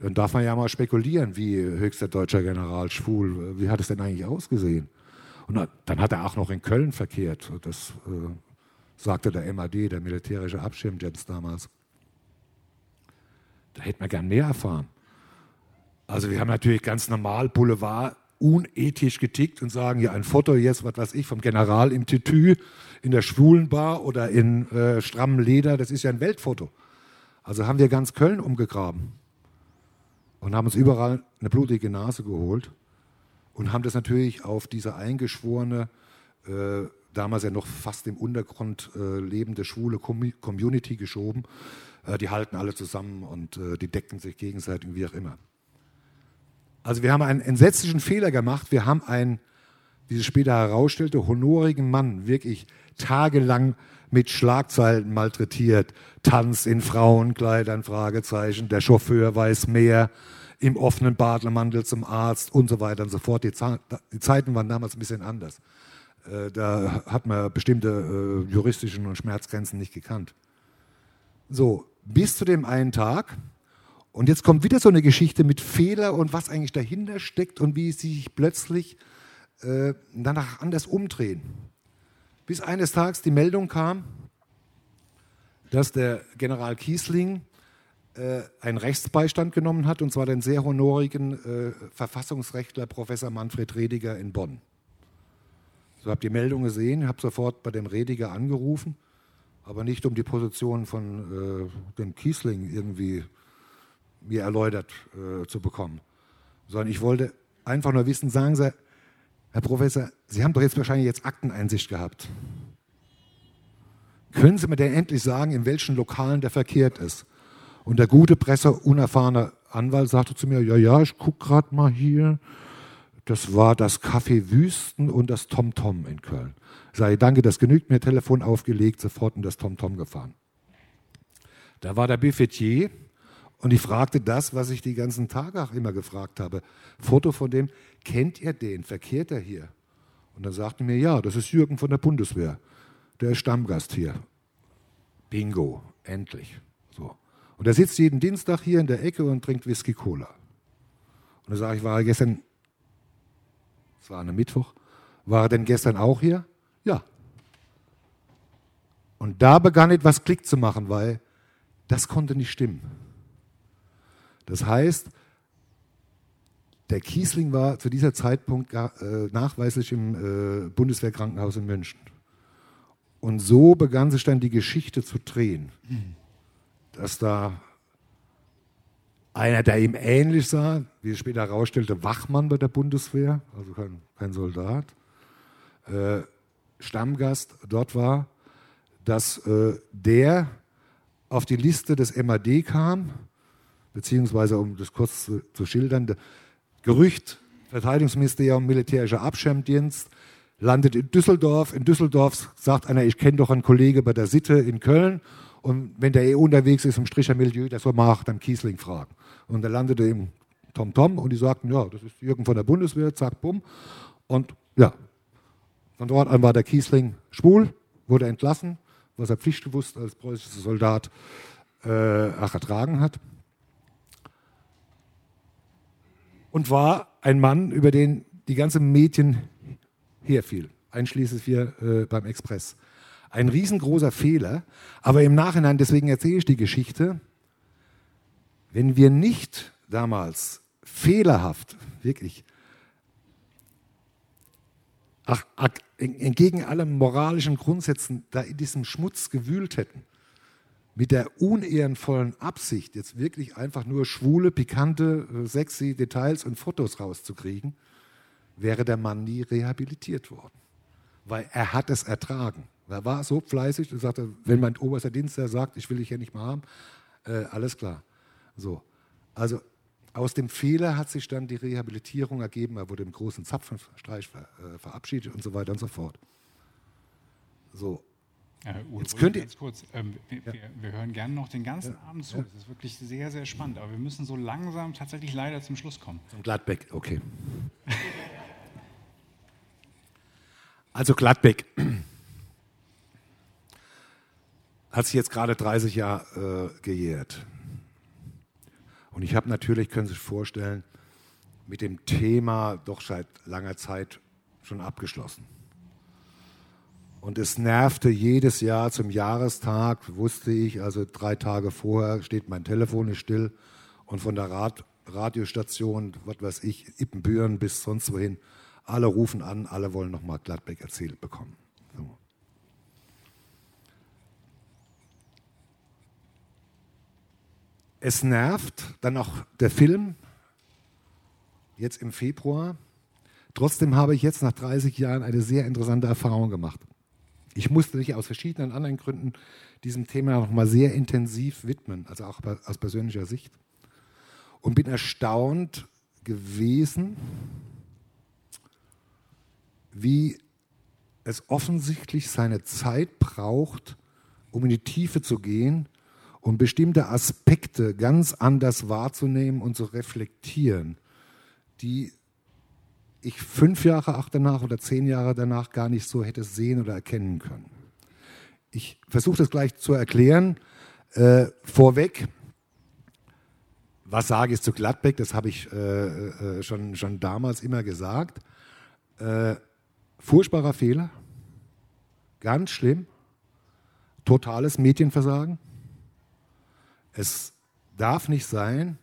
dann darf man ja mal spekulieren, wie höchster deutscher General schwul, wie hat es denn eigentlich ausgesehen? Und dann hat er auch noch in Köln verkehrt. Das äh, sagte der MAD, der militärische Abschirmdienst damals. Da hätte man gern mehr erfahren. Also wir haben natürlich ganz normal Boulevard unethisch getickt und sagen, ja, ein Foto jetzt, was weiß ich, vom General im Tütü in der Schwulenbar oder in äh, strammem Leder, das ist ja ein Weltfoto. Also haben wir ganz Köln umgegraben und haben uns überall eine blutige Nase geholt und haben das natürlich auf diese eingeschworene, äh, damals ja noch fast im Untergrund äh, lebende schwule Community geschoben. Äh, die halten alle zusammen und äh, die decken sich gegenseitig, wie auch immer. Also wir haben einen entsetzlichen Fehler gemacht. Wir haben einen, wie sich später herausstellte, honorigen Mann wirklich tagelang mit Schlagzeilen malträtiert. Tanz in Frauenkleidern, Fragezeichen, der Chauffeur weiß mehr, im offenen Bademantel zum Arzt und so weiter und so fort. Die, die Zeiten waren damals ein bisschen anders. Äh, da hat man bestimmte äh, juristischen und Schmerzgrenzen nicht gekannt. So, bis zu dem einen Tag, und jetzt kommt wieder so eine Geschichte mit Fehler und was eigentlich dahinter steckt und wie sie sich plötzlich äh, danach anders umdrehen. Bis eines Tages die Meldung kam, dass der General Kiesling äh, einen Rechtsbeistand genommen hat, und zwar den sehr honorigen äh, Verfassungsrechtler Professor Manfred Rediger in Bonn. So ihr die Meldung gesehen, habe sofort bei dem Rediger angerufen, aber nicht um die Position von äh, dem Kiesling irgendwie mir erläutert äh, zu bekommen, sondern ich wollte einfach nur wissen, sagen Sie, Herr Professor, Sie haben doch jetzt wahrscheinlich jetzt Akteneinsicht gehabt. Können Sie mir denn endlich sagen, in welchen Lokalen der verkehrt ist? Und der gute Presse, unerfahrene Anwalt sagte zu mir, ja, ja, ich gucke gerade mal hier. Das war das Café Wüsten und das Tom Tom in Köln. Sei danke, das genügt mir, Telefon aufgelegt, sofort in das Tom Tom gefahren. Da war der Buffetier, und ich fragte das, was ich die ganzen Tage auch immer gefragt habe. Foto von dem, kennt ihr den? Verkehrt er hier? Und dann sagte mir, ja, das ist Jürgen von der Bundeswehr. Der ist Stammgast hier. Bingo, endlich. So. Und er sitzt jeden Dienstag hier in der Ecke und trinkt Whisky Cola. Und dann sage ich, war er gestern, es war ein Mittwoch, war er denn gestern auch hier? Ja. Und da begann etwas Klick zu machen, weil das konnte nicht stimmen. Das heißt, der Kiesling war zu dieser Zeitpunkt äh, nachweislich im äh, Bundeswehrkrankenhaus in München. Und so begann sich dann die Geschichte zu drehen, dass da einer, der ihm ähnlich sah, wie es später herausstellte, Wachmann bei der Bundeswehr, also kein, kein Soldat, äh, Stammgast dort war, dass äh, der auf die Liste des MAD kam beziehungsweise um das kurz zu, zu schildern, Gerücht, Verteidigungsministerium, militärischer Abschirmdienst, landet in Düsseldorf. In Düsseldorf sagt einer, ich kenne doch einen Kollege bei der Sitte in Köln. Und wenn der eh unterwegs ist im Strichermilieu, der soll mal dem Kiesling fragen. Und er landete im Tom Tom und die sagten, ja, das ist Jürgen von der Bundeswehr, zack, bumm. Und ja, von dort an war der Kiesling schwul, wurde entlassen, was er pflichtbewusst als preußischer Soldat äh, ertragen hat. Und war ein Mann, über den die ganze Mädchen herfiel, einschließlich wir äh, beim Express. Ein riesengroßer Fehler, aber im Nachhinein, deswegen erzähle ich die Geschichte, wenn wir nicht damals fehlerhaft, wirklich, ach, ach, entgegen allen moralischen Grundsätzen da in diesem Schmutz gewühlt hätten, mit der unehrenvollen Absicht, jetzt wirklich einfach nur schwule, pikante, äh, sexy Details und Fotos rauszukriegen, wäre der Mann nie rehabilitiert worden. Weil er hat es ertragen. Er war so fleißig und sagte, wenn mein oberster Dienstler sagt, ich will dich hier nicht mehr haben, äh, alles klar. So. Also aus dem Fehler hat sich dann die Rehabilitierung ergeben. Er wurde im großen Zapfenstreich ver, äh, verabschiedet und so weiter und so fort. So. Äh, Uwe, Jetzt könnt ihr, ganz kurz, ähm, wir, ja. wir, hören gerne noch den ganzen ja. Abend zu. Ja. Das ist wirklich sehr, sehr spannend. Aber wir müssen so langsam tatsächlich leider zum Schluss kommen. Zum Gladbeck, okay. also Gladbeck hat sich jetzt gerade 30 Jahre äh, gejährt. Und ich habe natürlich, können Sie sich vorstellen, mit dem Thema doch seit langer Zeit schon abgeschlossen. Und es nervte jedes Jahr zum Jahrestag, wusste ich, also drei Tage vorher steht mein Telefon nicht still und von der Rad Radiostation, was weiß ich, Ippenbüren bis sonst wohin, alle rufen an, alle wollen nochmal Gladbeck erzählt bekommen. So. Es nervt dann auch der Film, jetzt im Februar. Trotzdem habe ich jetzt nach 30 Jahren eine sehr interessante Erfahrung gemacht. Ich musste mich aus verschiedenen anderen Gründen diesem Thema noch mal sehr intensiv widmen, also auch aus persönlicher Sicht. Und bin erstaunt gewesen, wie es offensichtlich seine Zeit braucht, um in die Tiefe zu gehen und bestimmte Aspekte ganz anders wahrzunehmen und zu reflektieren, die ich fünf Jahre auch danach oder zehn Jahre danach gar nicht so hätte sehen oder erkennen können. Ich versuche das gleich zu erklären. Äh, vorweg, was sage ich zu Gladbeck? Das habe ich äh, äh, schon, schon damals immer gesagt. Äh, furchtbarer Fehler, ganz schlimm, totales Medienversagen es darf nicht sein,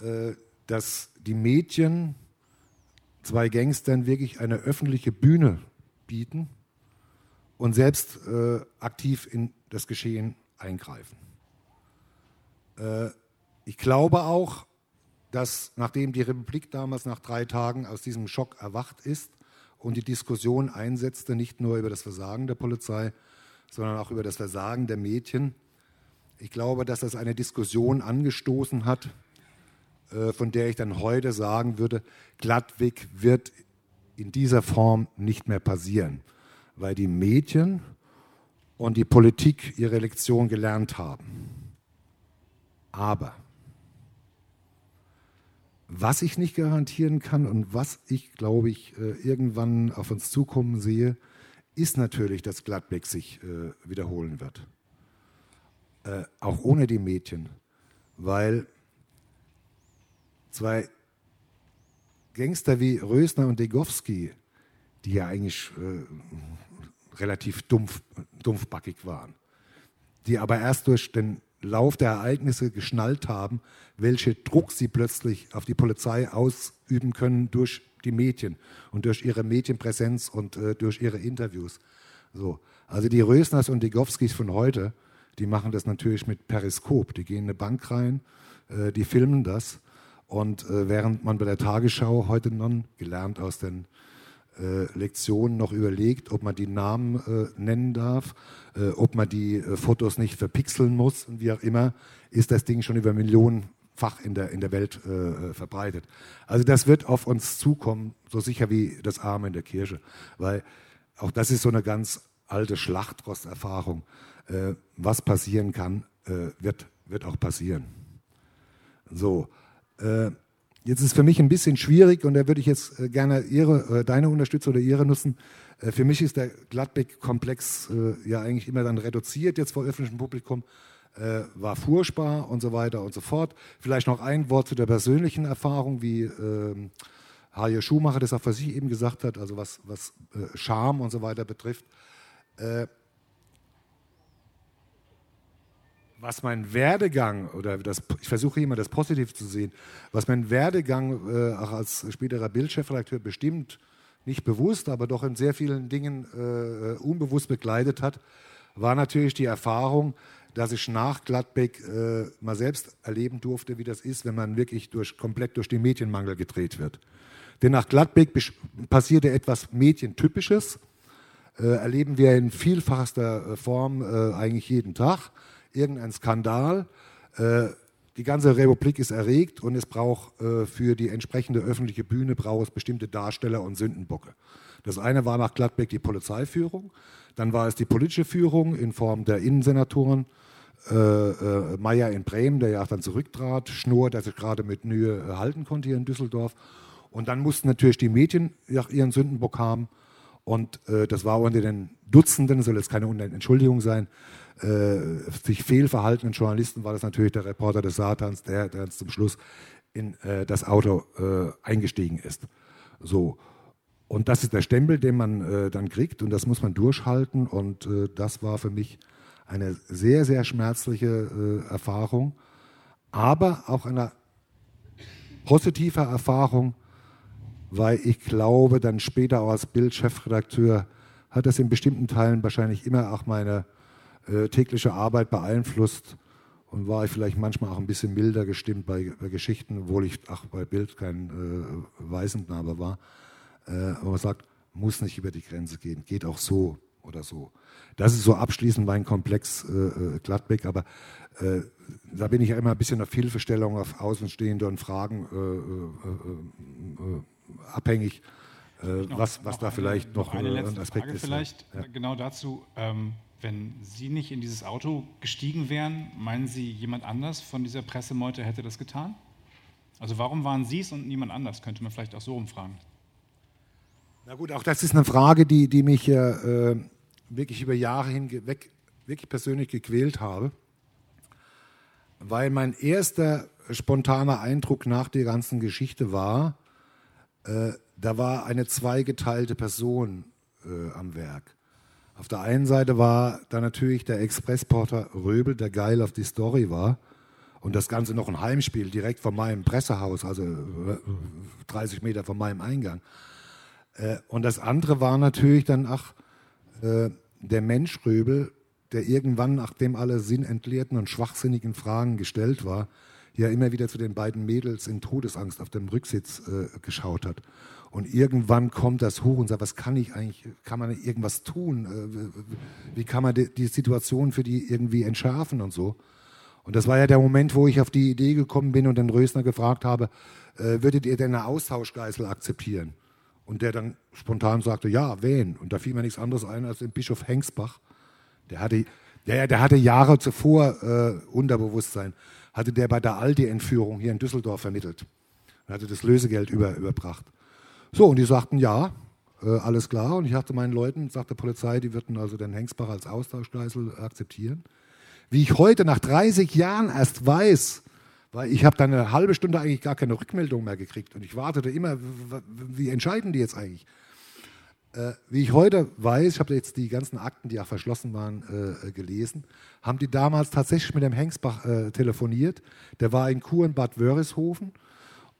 äh, dass die Medien zwei Gangstern wirklich eine öffentliche Bühne bieten und selbst äh, aktiv in das Geschehen eingreifen. Äh, ich glaube auch, dass nachdem die Republik damals nach drei Tagen aus diesem Schock erwacht ist und die Diskussion einsetzte, nicht nur über das Versagen der Polizei, sondern auch über das Versagen der Medien, ich glaube, dass das eine Diskussion angestoßen hat, von der ich dann heute sagen würde, Gladwig wird in dieser Form nicht mehr passieren, weil die Medien und die Politik ihre Lektion gelernt haben. Aber was ich nicht garantieren kann und was ich, glaube ich, äh, irgendwann auf uns zukommen sehe, ist natürlich, dass Gladbeck sich äh, wiederholen wird äh, auch ohne die Mädchen, weil zwei Gangster wie Rösner und Degowski, die ja eigentlich äh, relativ dumpf, dumpfbackig waren, die aber erst durch den Lauf der Ereignisse geschnallt haben, welche Druck sie plötzlich auf die Polizei ausüben können durch die Mädchen und durch ihre Medienpräsenz und äh, durch ihre Interviews. So. Also die Rösners und Degowskis von heute die machen das natürlich mit Periskop. Die gehen in eine Bank rein, äh, die filmen das. Und äh, während man bei der Tagesschau heute non gelernt aus den äh, Lektionen noch überlegt, ob man die Namen äh, nennen darf, äh, ob man die äh, Fotos nicht verpixeln muss und wie auch immer, ist das Ding schon über Millionenfach in der, in der Welt verbreitet. Also das wird auf uns zukommen, so sicher wie das Arme in der Kirche. Weil auch das ist so eine ganz alte Schlachtrosterfahrung äh, was passieren kann, äh, wird, wird auch passieren. So, Äh, jetzt ist für mich ein bisschen schwierig und da würde ich jetzt äh, gerne ihre, äh, deine Unterstützung oder Ihre nutzen. Äh, für mich ist der Gladbeck-Komplex äh, ja eigentlich immer dann reduziert jetzt vor öffentlichem Publikum. war furchtbar und so weiter und so fort. Vielleicht noch ein Wort zu der persönlichen Erfahrung, wie ähm, Harje Schumacher das auch für sich eben gesagt hat, also was, was äh, Scham und so weiter betrifft. Äh, was mein Werdegang, oder das, ich versuche immer das Positiv zu sehen, was mein Werdegang äh, auch als späterer Bildchefredakteur bestimmt, nicht bewusst, aber doch in sehr vielen Dingen äh, unbewusst begleitet hat, war natürlich die Erfahrung, dass ich nach Gladbeck äh, mal selbst erleben durfte, wie das ist, wenn man wirklich durch, komplett durch den Medienmangel gedreht wird. Denn nach Gladbeck passierte etwas Medientypisches, äh, erleben wir in vielfachster äh, Form äh, eigentlich jeden Tag irgendein Skandal. Äh, die ganze Republik ist erregt und es braucht äh, für die entsprechende öffentliche Bühne braucht es bestimmte Darsteller und Sündenbocke. Das eine war nach Gladbeck die Polizeiführung, dann war es die politische Führung in Form der Innensenatoren, äh, äh, Meyer in Bremen, der ja auch dann zurücktrat, Schnur, der sich gerade mit Mühe halten konnte hier in Düsseldorf. Und dann mussten natürlich die Medien ihren Sündenbock haben. Und äh, das war unter den Dutzenden, soll jetzt keine Entschuldigung sein, äh, sich fehlverhaltenen Journalisten war das natürlich der Reporter des Satans, der, der zum Schluss in äh, das Auto äh, eingestiegen ist. So. Und das ist der Stempel, den man äh, dann kriegt und das muss man durchhalten. Und äh, das war für mich eine sehr, sehr schmerzliche äh, Erfahrung, aber auch eine positive Erfahrung, weil ich glaube, dann später auch als Bildchefredakteur hat das in bestimmten Teilen wahrscheinlich immer auch meine äh, tägliche Arbeit beeinflusst und war ich vielleicht manchmal auch ein bisschen milder gestimmt bei, bei Geschichten, obwohl ich auch bei Bild kein äh, Weisendname war. Äh, aber man sagt, muss nicht über die Grenze gehen, geht auch so oder so. Das ist so abschließend mein Komplex äh, äh Gladbeck, aber äh, da bin ich ja immer ein bisschen auf Hilfestellung, auf Außenstehende und Fragen äh, abhängig, noch, was, was da eine, vielleicht noch, eine ein Aspekt Frage ist. Vielleicht ja. genau dazu. Ähm, wenn Sie nicht in dieses Auto gestiegen wären, meinen Sie, jemand anders von dieser Pressemeute hätte das getan? Also warum waren Sie es und niemand anders, könnte man vielleicht auch so umfragen. Na gut, auch das ist eine Frage, die, die mich äh, wirklich über Jahre hinweg wirklich persönlich gequält habe, weil mein erster spontaner Eindruck nach der ganzen Geschichte war, äh, da war eine zweigeteilte Person äh, am Werk. Auf der einen Seite war da natürlich der Expressporter Röbel, der geil auf die Story war. Und das Ganze noch ein Heimspiel direkt vor meinem Pressehaus, also 30 äh, Meter von meinem Eingang. Äh, und das andere war natürlich dann, ach, äh, der Mensch Röbel, der irgendwann, nachdem alle sinnentleerten und schwachsinnigen Fragen gestellt war, ja immer wieder zu den beiden Mädels in Todesangst auf dem Rücksitz geschaut hat. Und irgendwann kommt das hoch und sagt, was kann ich eigentlich, kann man irgendwas tun? Äh, wie kann man die, Situation für die irgendwie entschärfen und so? Und das war ja der Moment, wo ich auf die Idee gekommen bin und den Rösner gefragt habe, äh, würdet ihr denn eine Austauschgeißel akzeptieren? Und der dann spontan sagte, ja, wen? Und da fiel mir nichts anderes ein als den Bischof Hengsbach. Der hatte, der, der hatte Jahre zuvor äh, Unterbewusstsein, hatte der bei der Aldi-Entführung hier in Düsseldorf vermittelt. Und hatte das Lösegeld über, überbracht. So, und die sagten ja, äh, alles klar. Und ich sagte meinen Leuten, sagte Polizei, die würden also den Hengsbach als Austauschgeisel akzeptieren. Wie ich heute nach 30 Jahren erst weiß, weil ich habe dann eine halbe Stunde eigentlich gar keine Rückmeldung mehr gekriegt und ich wartete immer, wie entscheiden die jetzt eigentlich? Äh, wie ich heute weiß, ich habe jetzt die ganzen Akten, die ja verschlossen waren, äh, gelesen, haben die damals tatsächlich mit dem Hengsbach äh, telefoniert. Der war in Kur in Bad Wörishofen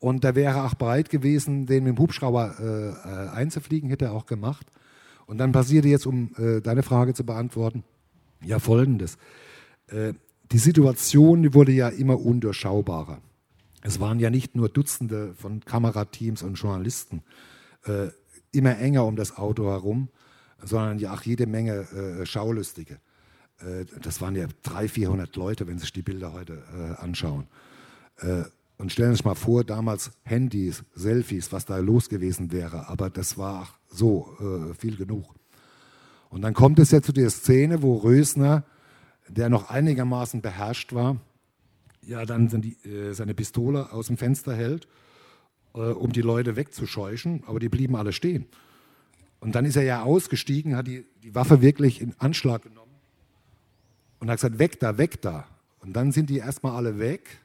und da wäre auch bereit gewesen, den mit dem Hubschrauber äh, äh, einzufliegen, hätte er auch gemacht. Und dann passierte jetzt, um äh, deine Frage zu beantworten, ja folgendes. Äh, die Situation die wurde ja immer undurchschaubarer. Es waren ja nicht nur Dutzende von Kamerateams und Journalisten äh, immer enger um das Auto herum, sondern ja auch jede Menge äh, Schaulustige. das waren ja 300, 400 Leute, wenn Sie sich die Bilder heute anschauen. Und stellen Sie sich mal vor, damals Handys, Selfies, was da los gewesen wäre. Aber das war so äh, viel genug. Und dann kommt es ja zu der Szene, wo Rösner, der noch einigermaßen beherrscht war, ja dann äh, seine Pistole aus dem Fenster hält, äh, um die Leute wegzuscheuchen, aber die blieben alle stehen. Und dann ist er ja ausgestiegen, hat die, die Waffe wirklich in Anschlag genommen und hat gesagt, weg da, weg da. Und dann sind die erstmal alle weg.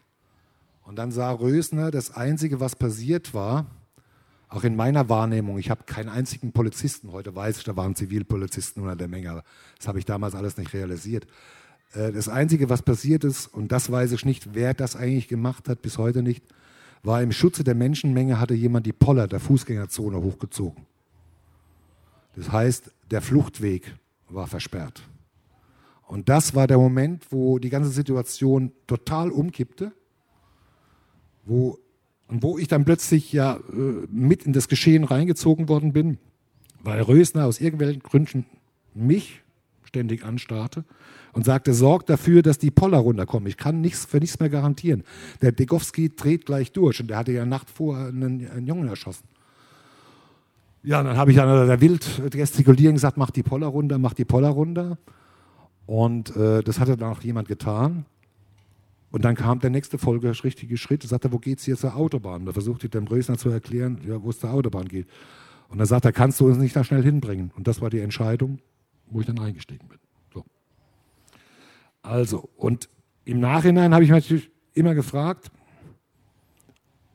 Und dann sah Rösner, das Einzige, was passiert war, auch in meiner Wahrnehmung, ich habe keinen einzigen Polizisten, heute weiß ich, da waren Zivilpolizisten unter der Menge, aber das habe ich damals alles nicht realisiert. Äh, das Einzige, was passiert ist, und das weiß ich nicht, wer das eigentlich gemacht hat, bis heute nicht, war im Schutze der Menschenmenge hatte jemand die Poller der Fußgängerzone hochgezogen. Das heißt, der Fluchtweg war versperrt. Und das war der Moment, wo die ganze Situation total umkippte, wo, und wo ich dann plötzlich ja äh, mit in das Geschehen reingezogen worden bin, weil Rösner aus irgendwelchen Gründen mich ständig anstarrte und sagte, sorg dafür, dass die Poller runterkommen. Ich kann nichts für nichts mehr garantieren. Der Degowski dreht gleich durch und der hatte ja Nacht vorher einen, einen Jungen erschossen. Ja, dann habe ich an der Wild gestikulieren gesagt, mach die Poller runter, mach die Poller runter. Und äh, das hatte dann auch jemand getan. Und dann kam der nächste folgerichtige Schritt. Er sagte, wo geht es hier zur Autobahn? Da versuchte ich dem Rösner zu erklären, ja, wo es zur Autobahn geht. Und dann sagt er, kannst du uns nicht da schnell hinbringen? Und das war die Entscheidung, wo ich dann eingestiegen bin. So. Also, und im Nachhinein habe ich mich natürlich immer gefragt,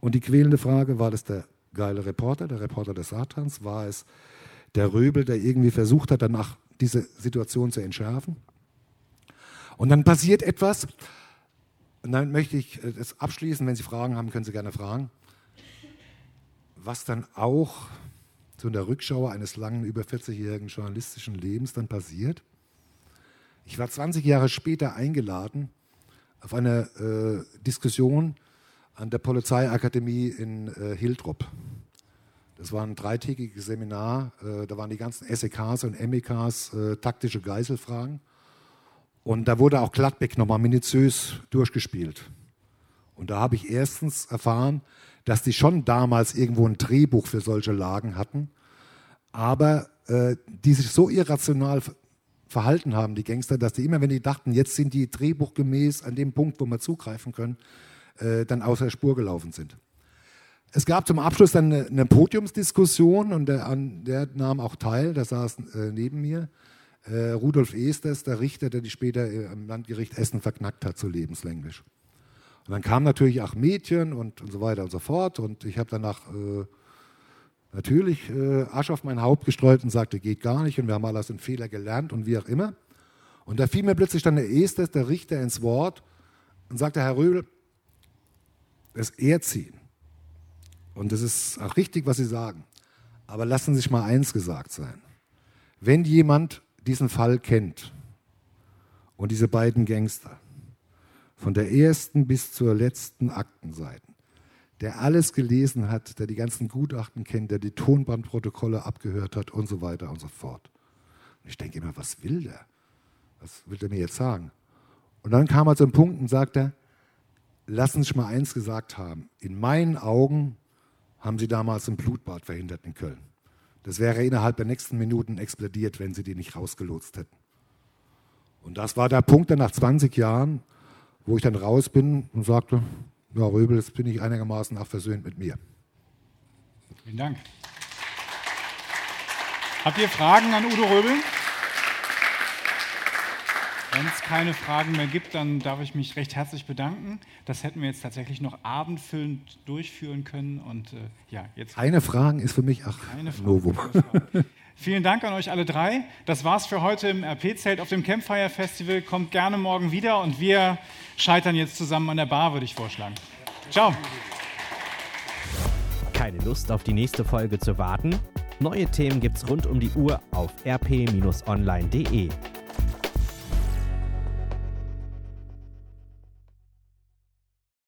und die quälende Frage, war das der geile Reporter, der Reporter des Satans? War es der Röbel, der irgendwie versucht hat, danach diese Situation zu entschärfen? Und dann passiert etwas, und dann möchte ich das abschließen. Wenn Sie Fragen haben, können Sie gerne fragen. Was dann auch so in der Rückschau eines langen, über 40-jährigen journalistischen Lebens dann passiert. Ich war 20 Jahre später eingeladen auf eine äh, Diskussion an der Polizeiakademie in äh, Hiltrop. Das war ein dreitägiges Seminar, äh, da waren die ganzen SEKs und MEKs äh, taktische Geiselfragen. Und da wurde auch Gladbeck nochmal minutiös durchgespielt. Und da habe ich erstens erfahren, dass die schon damals irgendwo ein Drehbuch für solche Lagen hatten, aber äh, die sich so irrational verhalten haben, die Gangster, dass die immer, wenn die dachten, jetzt sind die drehbuchgemäß an dem Punkt, wo wir zugreifen können, äh, dann außer Spur gelaufen sind. Es gab zum Abschluss dann eine, eine Podiumsdiskussion und der, an, der, nahm auch teil, der saß äh, neben mir. Äh, Rudolf Esters, der Richter, der die später äh, am Landgericht Essen verknackt hat, so lebenslänglich. Und dann kamen natürlich auch Mädchen und, und so weiter und so fort. Und ich habe danach äh, natürlich äh, Asch auf mein Haupt gestreut und sagte, geht gar nicht. Und wir haben alle aus den Fehler gelernt und wie auch immer. Und da fiel mir plötzlich dann der Estes, der Richter, ins Wort und sagte, Herr Röbel, das Erziehen. Und das ist auch richtig, was Sie sagen. Aber lassen Sie sich mal eins gesagt sein. Wenn jemand diesen Fall kennt und diese beiden Gangster, von der ersten bis zur letzten Aktenseite, der alles gelesen hat, der die ganzen Gutachten kennt, der die Tonbandprotokolle abgehört hat und so weiter und so fort. Und ich denke immer, was will der? Was will der mir jetzt sagen? Und dann kam er zum Punkt und sagte, lassen Sie sich mal eins gesagt haben. In meinen Augen haben Sie damals ein Blutbad verhindert in Köln. Das wäre innerhalb der nächsten Minuten explodiert, wenn Sie die nicht rausgelotst hätten. Und das war der Punkt dann nach 20 Jahren, wo ich dann raus bin und sagte, ja, Röbel, jetzt bin ich einigermaßen auch versöhnt mit mir. Vielen Dank. Habt ihr Fragen an Udo Röbel? Wenn es keine Fragen mehr gibt, dann darf ich mich recht herzlich bedanken. Das hätten wir jetzt tatsächlich noch abendfüllend durchführen können. Und äh, ja, jetzt. Eine Frage ist für mich auch eine Novum. Vielen Dank an euch alle drei. Das war's für heute im RP-Zelt auf dem Campfire Festival. Kommt gerne morgen wieder und wir scheitern jetzt zusammen an der Bar, würde ich vorschlagen. Ciao. Keine Lust auf die nächste Folge zu warten? Neue Themen gibt's rund um die Uhr auf rp-online.de.